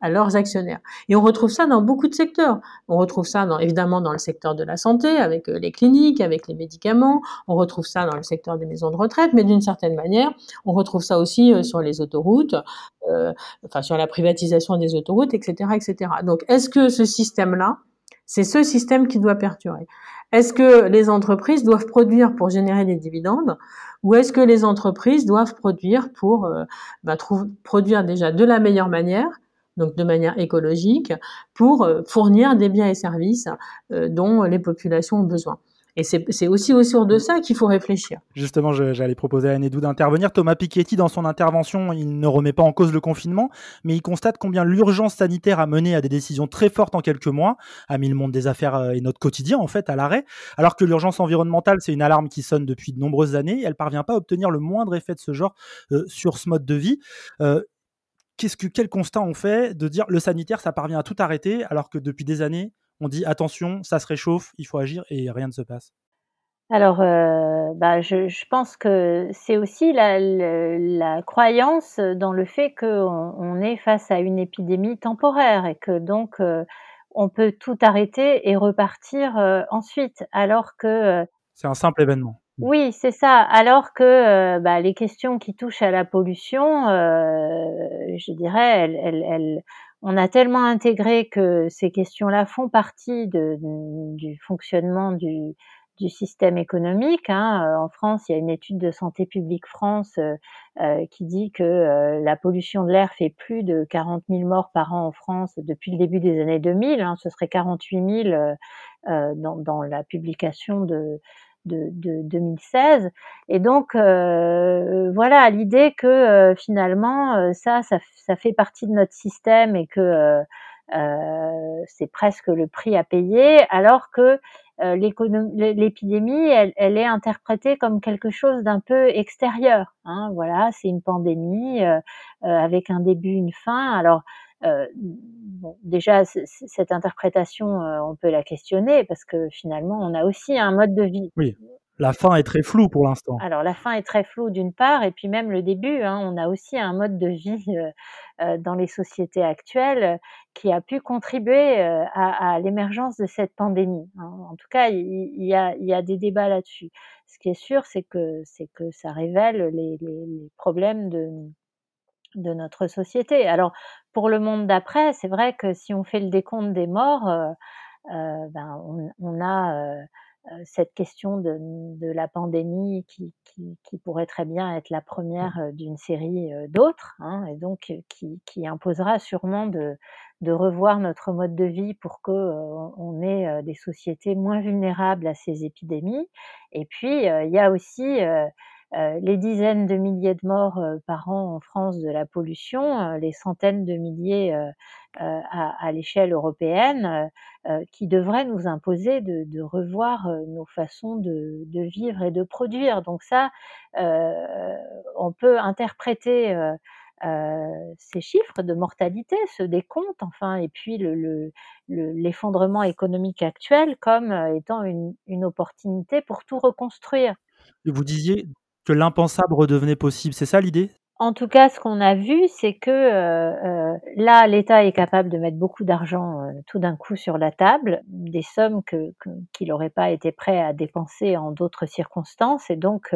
à leurs actionnaires. Et on retrouve ça dans beaucoup de secteurs. On retrouve ça dans, évidemment dans le secteur de la santé, avec les cliniques, avec les médicaments. On retrouve ça dans le secteur des maisons de retraite, mais d'une certaine manière, on retrouve ça aussi sur les autoroutes, enfin sur la privatisation des autoroutes, etc., etc. Donc, est-ce que ce système-là, c'est ce système qui doit perdurer? Est-ce que les entreprises doivent produire pour générer des dividendes ou est-ce que les entreprises doivent produire pour euh, bah, produire déjà de la meilleure manière donc de manière écologique, pour euh, fournir des biens et services euh, dont les populations ont besoin? Et c'est aussi autour de ça qu'il faut réfléchir. Justement, j'allais proposer à Nedou d'intervenir. Thomas Piketty, dans son intervention, il ne remet pas en cause le confinement, mais il constate combien l'urgence sanitaire a mené à des décisions très fortes en quelques mois, a mis le monde des affaires euh, et notre quotidien, en fait, à l'arrêt. Alors que l'urgence environnementale, c'est une alarme qui sonne depuis de nombreuses années, elle parvient pas à obtenir le moindre effet de ce genre euh, sur ce mode de vie. Euh, qu'est-ce que, quel constat on fait de dire le sanitaire, ça parvient à tout arrêter, alors que depuis des années, on dit attention, ça se réchauffe, il faut agir et rien ne se passe alors, euh, bah, je, pense que c'est aussi la, croyance dans le fait qu'on on est face à une épidémie temporaire et que donc euh, on peut tout arrêter et repartir euh, ensuite, alors que c'est un simple événement. Oui, c'est ça. Alors que bah, les questions qui touchent à la pollution, je dirais, elles, elles, on a tellement intégré que ces questions-là font partie de, du fonctionnement du, du système économique. Hein. En France, il y a une étude de Santé publique France qui dit que la pollution de l'air fait plus de 40 000 morts par an en France depuis le début des années 2000. Hein. Ce serait 48 000 dans, dans, la publication de, de, de 2016. Et donc euh, voilà l'idée que euh, finalement euh, ça, ça, ça, fait partie de notre système et que c'est presque le prix à payer, alors que l'épidémie, elle, elle, est interprétée comme quelque chose d'un peu extérieur. Hein, voilà, c'est une pandémie avec un début, une fin. Alors euh, bon, déjà, cette interprétation, euh, on peut la questionner parce que finalement, on a aussi un mode de vie. Oui. La fin est très floue pour l'instant. Alors la fin est très floue d'une part, et puis même le début, hein, on a aussi un mode de vie euh, euh dans les sociétés actuelles qui a pu contribuer euh, à, l'émergence de cette pandémie. Hein. En tout cas, il, y a, des débats là-dessus. Ce qui est sûr, c'est que, ça révèle les, problèmes de, notre société. Alors, pour le monde d'après, c'est vrai que si on fait le décompte des morts, euh, euh, ben, on, a euh, euh cette question de, de la pandémie qui, qui, qui, pourrait très bien être la première euh, d'une série euh, d'autres, hein, et donc qui, qui, imposera sûrement de, de, revoir notre mode de vie pour que on ait des sociétés moins vulnérables à ces épidémies. Et puis, il y a aussi euh, les dizaines de milliers de morts euh, par an en France de la pollution, euh, les centaines de milliers à, l'échelle européenne, qui devraient nous imposer de, revoir nos façons de, vivre et de produire. Donc ça, on peut interpréter ces chiffres de mortalité, ce décompte, enfin, et puis l'effondrement le, le, économique actuel comme étant une, une opportunité pour tout reconstruire. Vous disiez que l'impensable redevenait possible, c'est ça l'idée? En tout cas, ce qu'on a vu, c'est que euh, euh, là, l'État est capable de mettre beaucoup d'argent euh, tout d'un coup sur la table, des sommes que, qu'il n'aurait pas été prêt à dépenser en d'autres circonstances, et donc,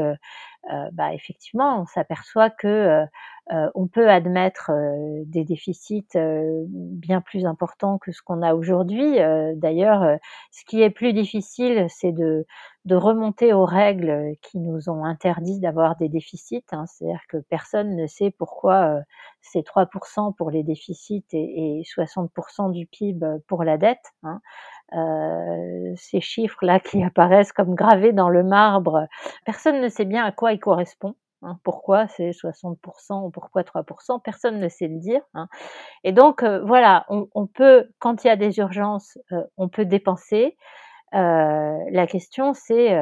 bah, effectivement, on s'aperçoit que euh, on peut admettre euh, des déficits euh, bien plus importants que ce qu'on a aujourd'hui. D'ailleurs, ce qui est plus difficile, c'est de, remonter aux règles qui nous ont interdit d'avoir des déficits. Hein. C'est-à-dire que personne ne sait pourquoi c'est 3% pour les déficits et, et 60% du PIB pour la dette. Hein. Ces chiffres-là qui apparaissent comme gravés dans le marbre, personne ne sait bien à quoi ils correspondent. Hein, pourquoi c'est 60% ou pourquoi 3% Personne ne sait le dire. Hein. Et donc euh, voilà, on, peut, quand il y a des urgences, euh, on peut dépenser. Euh, la question c'est,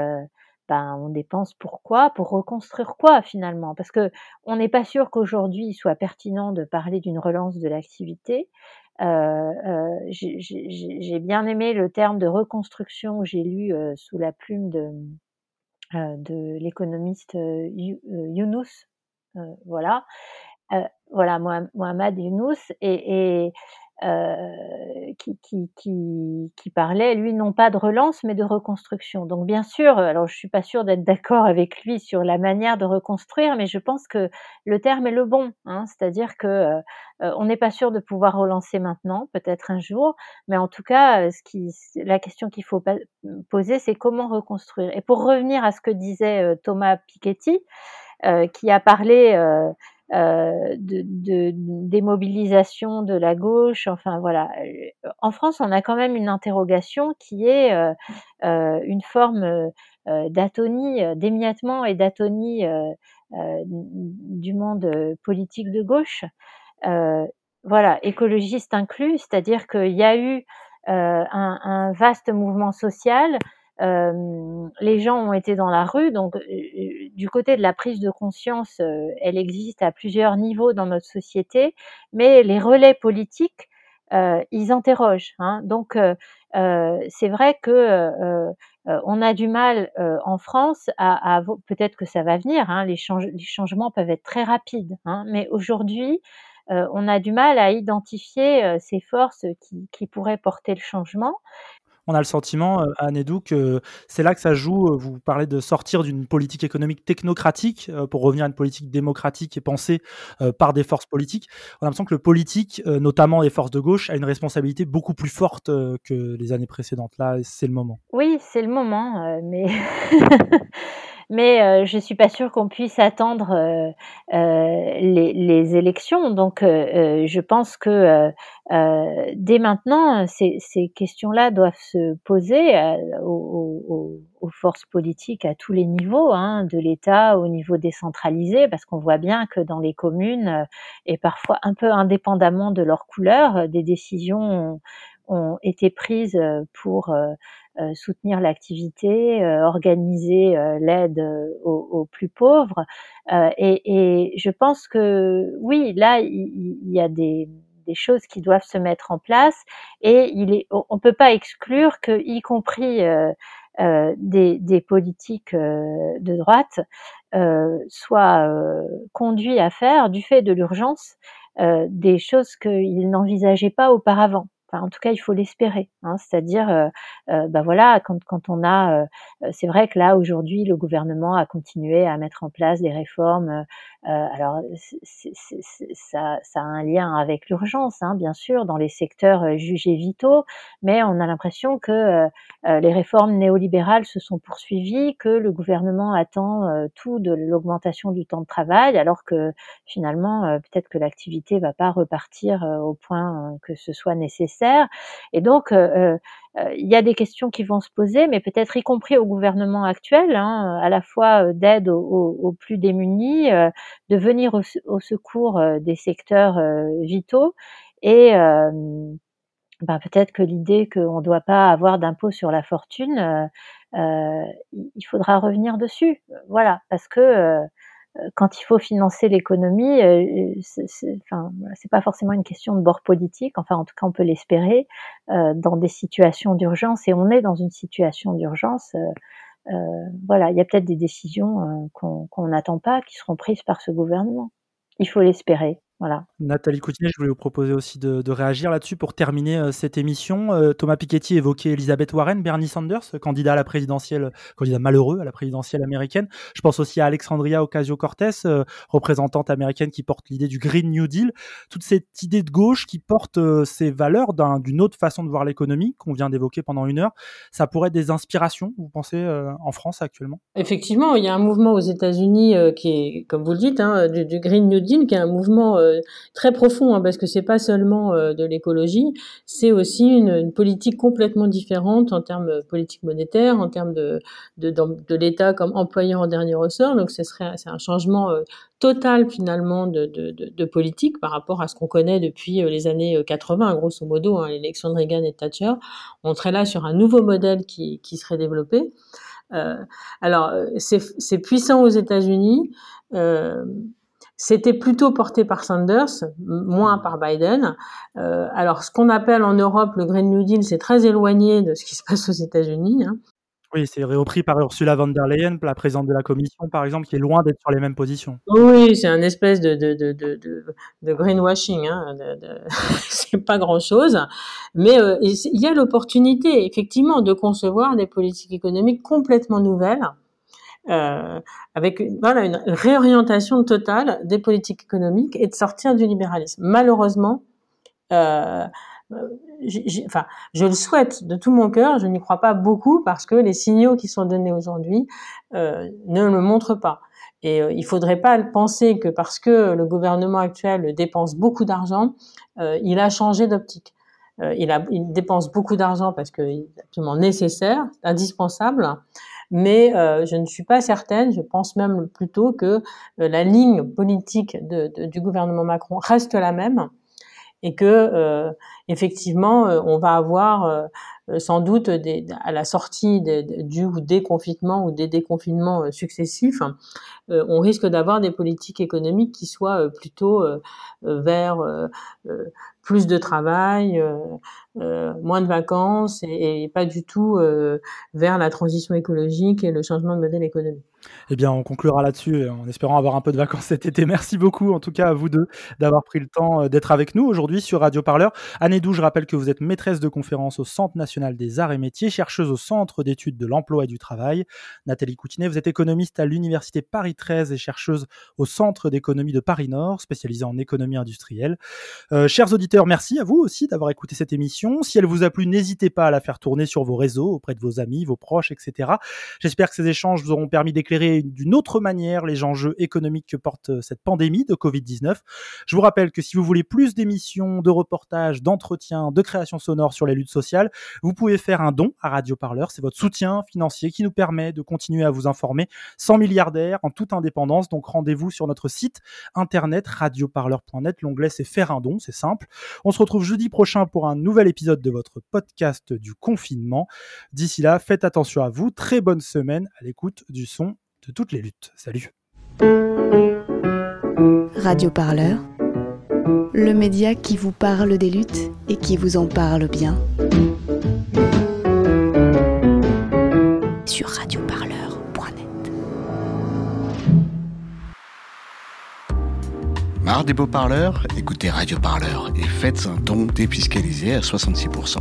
ben, on dépense pourquoi Pour reconstruire quoi finalement? Parce que on n'est pas sûr qu'aujourd'hui il soit pertinent de parler d'une relance de l'activité. J'ai bien aimé le terme de reconstruction que j'ai lu sous la plume de de l'économiste euh, euh, Younous, voilà, voilà Mohamed Younous et euh, qui, qui, qui, qui, parlait, lui, non pas de relance, mais de reconstruction. Donc, bien sûr, alors je suis pas sûre d'être d'accord avec lui sur la manière de reconstruire, mais je pense que le terme est le bon. Hein, C'est-à-dire que euh, on n'est pas sûr de pouvoir relancer maintenant, peut-être un jour, mais en tout cas, ce qui, la question qu'il faut poser, c'est comment reconstruire. Et pour revenir à ce que disait euh, Thomas Piketty, euh, qui a parlé euh, de, de, démobilisation de la gauche. Enfin voilà. En France, on a quand même une interrogation qui est euh, euh une forme euh, d'atonie, d'émiettement et d'atonie du monde politique de gauche. voilà, écologiste inclus, c'est-à-dire qu'il y a eu un, un, vaste mouvement social euh, les gens ont été dans la rue, donc du côté de la prise de conscience, elle existe à plusieurs niveaux dans notre société, mais les relais politiques, ils interrogent. Hein. Donc c'est vrai que on a du mal en France à, peut-être que ça va venir. Hein, les, change, les, changements peuvent être très rapides, hein, mais aujourd'hui on a du mal à identifier ces forces qui pourraient porter le changement. On a le sentiment, euh, Anne Edou, que c'est là que ça joue. Euh, vous parlez de sortir d'une politique économique technocratique euh, pour revenir à une politique démocratique et pensée par des forces politiques. On a l'impression que le politique, notamment les forces de gauche, a une responsabilité beaucoup plus forte que les années précédentes. Là, c'est le moment. Oui, c'est le moment, mais *laughs* mais euh, je suis pas sûre qu'on puisse attendre euh, euh, les, les, élections. Donc, je pense que dès maintenant, ces, ces questions-là doivent se poser aux, aux, forces politiques à tous les niveaux, hein, de l'État au niveau décentralisé, parce qu'on voit bien que dans les communes, et parfois un peu indépendamment de leur couleur, des décisions ont, été prises pour euh, soutenir l'activité, euh, organiser euh, l'aide aux, plus pauvres. Et, et, je pense que oui, là, il, y a des, des choses qui doivent se mettre en place. Et il est, on peut pas exclure que, y compris euh, des, des, politiques euh, de droite, euh, soient conduits à faire, du fait de l'urgence, des choses qu'ils n'envisageaient pas auparavant en tout cas, il faut l'espérer. Hein, C'est-à-dire, euh, euh, bah voilà, quand, on a, euh, c'est vrai que là aujourd'hui, le gouvernement a continué à mettre en place des réformes. alors, ça, ça, a un lien avec l'urgence, hein, bien sûr, dans les secteurs jugés vitaux, mais on a l'impression que les réformes néolibérales se sont poursuivies, que le gouvernement attend tout de l'augmentation du temps de travail, alors que finalement, peut-être que l'activité va pas repartir au point que ce soit nécessaire et donc, euh, euh, euh, il y a des questions qui vont se poser, mais peut-être y compris au gouvernement actuel, hein, à la fois d'aide aux, plus démunis, de venir au, secours des secteurs vitaux et ben, peut-être que l'idée qu'on ne doit pas avoir d'impôt sur la fortune, il faudra revenir dessus. Voilà, parce que quand il faut financer l'économie, euh, c'est enfin, pas forcément une question de bord politique. Enfin, en tout cas, on peut l'espérer euh, dans des situations d'urgence. Et on est dans une situation d'urgence. voilà, il y a peut-être des décisions qu'on n'attend pas qui seront prises par ce gouvernement. Il faut l'espérer. Nathalie Coutinet, je voulais vous proposer aussi de, réagir là-dessus pour terminer euh, cette émission. Euh, Thomas Piketty évoquait Elizabeth Warren, Bernie Sanders, candidat à la présidentielle, candidat malheureux à la présidentielle américaine. Je pense aussi à Alexandria Ocasio-Cortez, euh, représentante américaine qui porte l'idée du Green New Deal. Toute cette idée de gauche qui porte ces valeurs d'une autre façon de voir l'économie qu'on vient d'évoquer pendant une heure, ça pourrait être des inspirations, vous pensez, en France actuellement? Effectivement, il y a un mouvement aux États-Unis qui est, comme vous le dites, hein, du, du, Green New Deal, qui est un mouvement euh, très profond, hein, parce que c'est pas seulement euh, de l'écologie, c'est aussi une, politique complètement différente en termes politique monétaire, en termes de, de, de, l'État comme employeur en dernier ressort. Donc ce serait c'est un changement euh, total finalement de, de, de, politique par rapport à ce qu'on connaît depuis les années 80, grosso modo, hein, l'élection de Reagan et Thatcher. On serait là sur un nouveau modèle qui, qui serait développé. Euh, alors, c'est puissant aux États-Unis. Euh, c'était plutôt porté par Sanders, moins par Biden. Euh, alors, ce qu'on appelle en Europe le Green New Deal, c'est très éloigné de ce qui se passe aux États-Unis. Hein. Oui, c'est repris par Ursula von der Leyen, la présidente de la Commission, par exemple, qui est loin d'être sur les mêmes positions. Oui, c'est un espèce de, de, de, de, de greenwashing. Hein, *laughs* c'est pas grand-chose. Mais euh, il y a l'opportunité, effectivement, de concevoir des politiques économiques complètement nouvelles euh, avec voilà, une réorientation totale des politiques économiques et de sortir du libéralisme. Malheureusement, euh, enfin, je le souhaite de tout mon cœur, je n'y crois pas beaucoup parce que les signaux qui sont donnés aujourd'hui euh, ne le montrent pas. Et euh, il faudrait pas penser que parce que le gouvernement actuel dépense beaucoup d'argent, euh, il a changé d'optique. Euh, il, il dépense beaucoup d'argent parce qu'il est absolument nécessaire, indispensable, mais euh, je ne suis pas certaine, je pense même plutôt que euh, la ligne politique du gouvernement Macron reste la même et que euh, effectivement on va avoir sans doute à la sortie du ou des confinements ou des déconfinements successifs, on risque d'avoir des politiques économiques qui soient plutôt vers plus de travail, euh, euh, moins de vacances et, pas du tout euh, vers la transition écologique et le changement de modèle économique. Eh bien, on conclura là-dessus en espérant avoir un peu de vacances cet été. Merci beaucoup, en tout cas, à vous deux, d'avoir pris le temps d'être avec nous aujourd'hui sur Radio Parleur. Année Dou, je rappelle que vous êtes maîtresse de conférence au Centre national des arts et métiers, chercheuse au Centre d'études de l'emploi et du travail. Nathalie Coutinet, vous êtes économiste à l'Université Paris 13 et chercheuse au Centre d'économie de Paris Nord, spécialisée en économie industrielle. Chers auditeurs, merci à vous aussi d'avoir écouté cette émission. Si elle vous a plu, n'hésitez pas à la faire tourner sur vos réseaux, auprès de vos amis, vos proches, etc. J'espère que ces échanges vous auront permis d'éclairer d'une autre manière les enjeux économiques que porte euh, cette pandémie de Covid-19. Je vous rappelle que si vous voulez plus d'émissions, de reportages, d'entretiens, de créations sonores sur les luttes sociales, vous pouvez faire un don à Radio Parleur. C'est votre soutien financier qui nous permet de continuer à vous informer sans milliardaire, en toute indépendance. Donc rendez-vous sur notre site internet radioparleur.net. L'onglet c'est faire un don, c'est simple. On se retrouve jeudi prochain pour un nouvel épisode de votre podcast du confinement. D'ici là, faites attention à vous. Très bonne semaine à l'écoute du son de toutes les luttes. Salut. Radio Parleur, le média qui vous parle des luttes et qui vous en parle bien. Sur radioparleur.net. Marre des beaux parleurs Écoutez Radio Parleur et faites un don défiscalisé à 66%.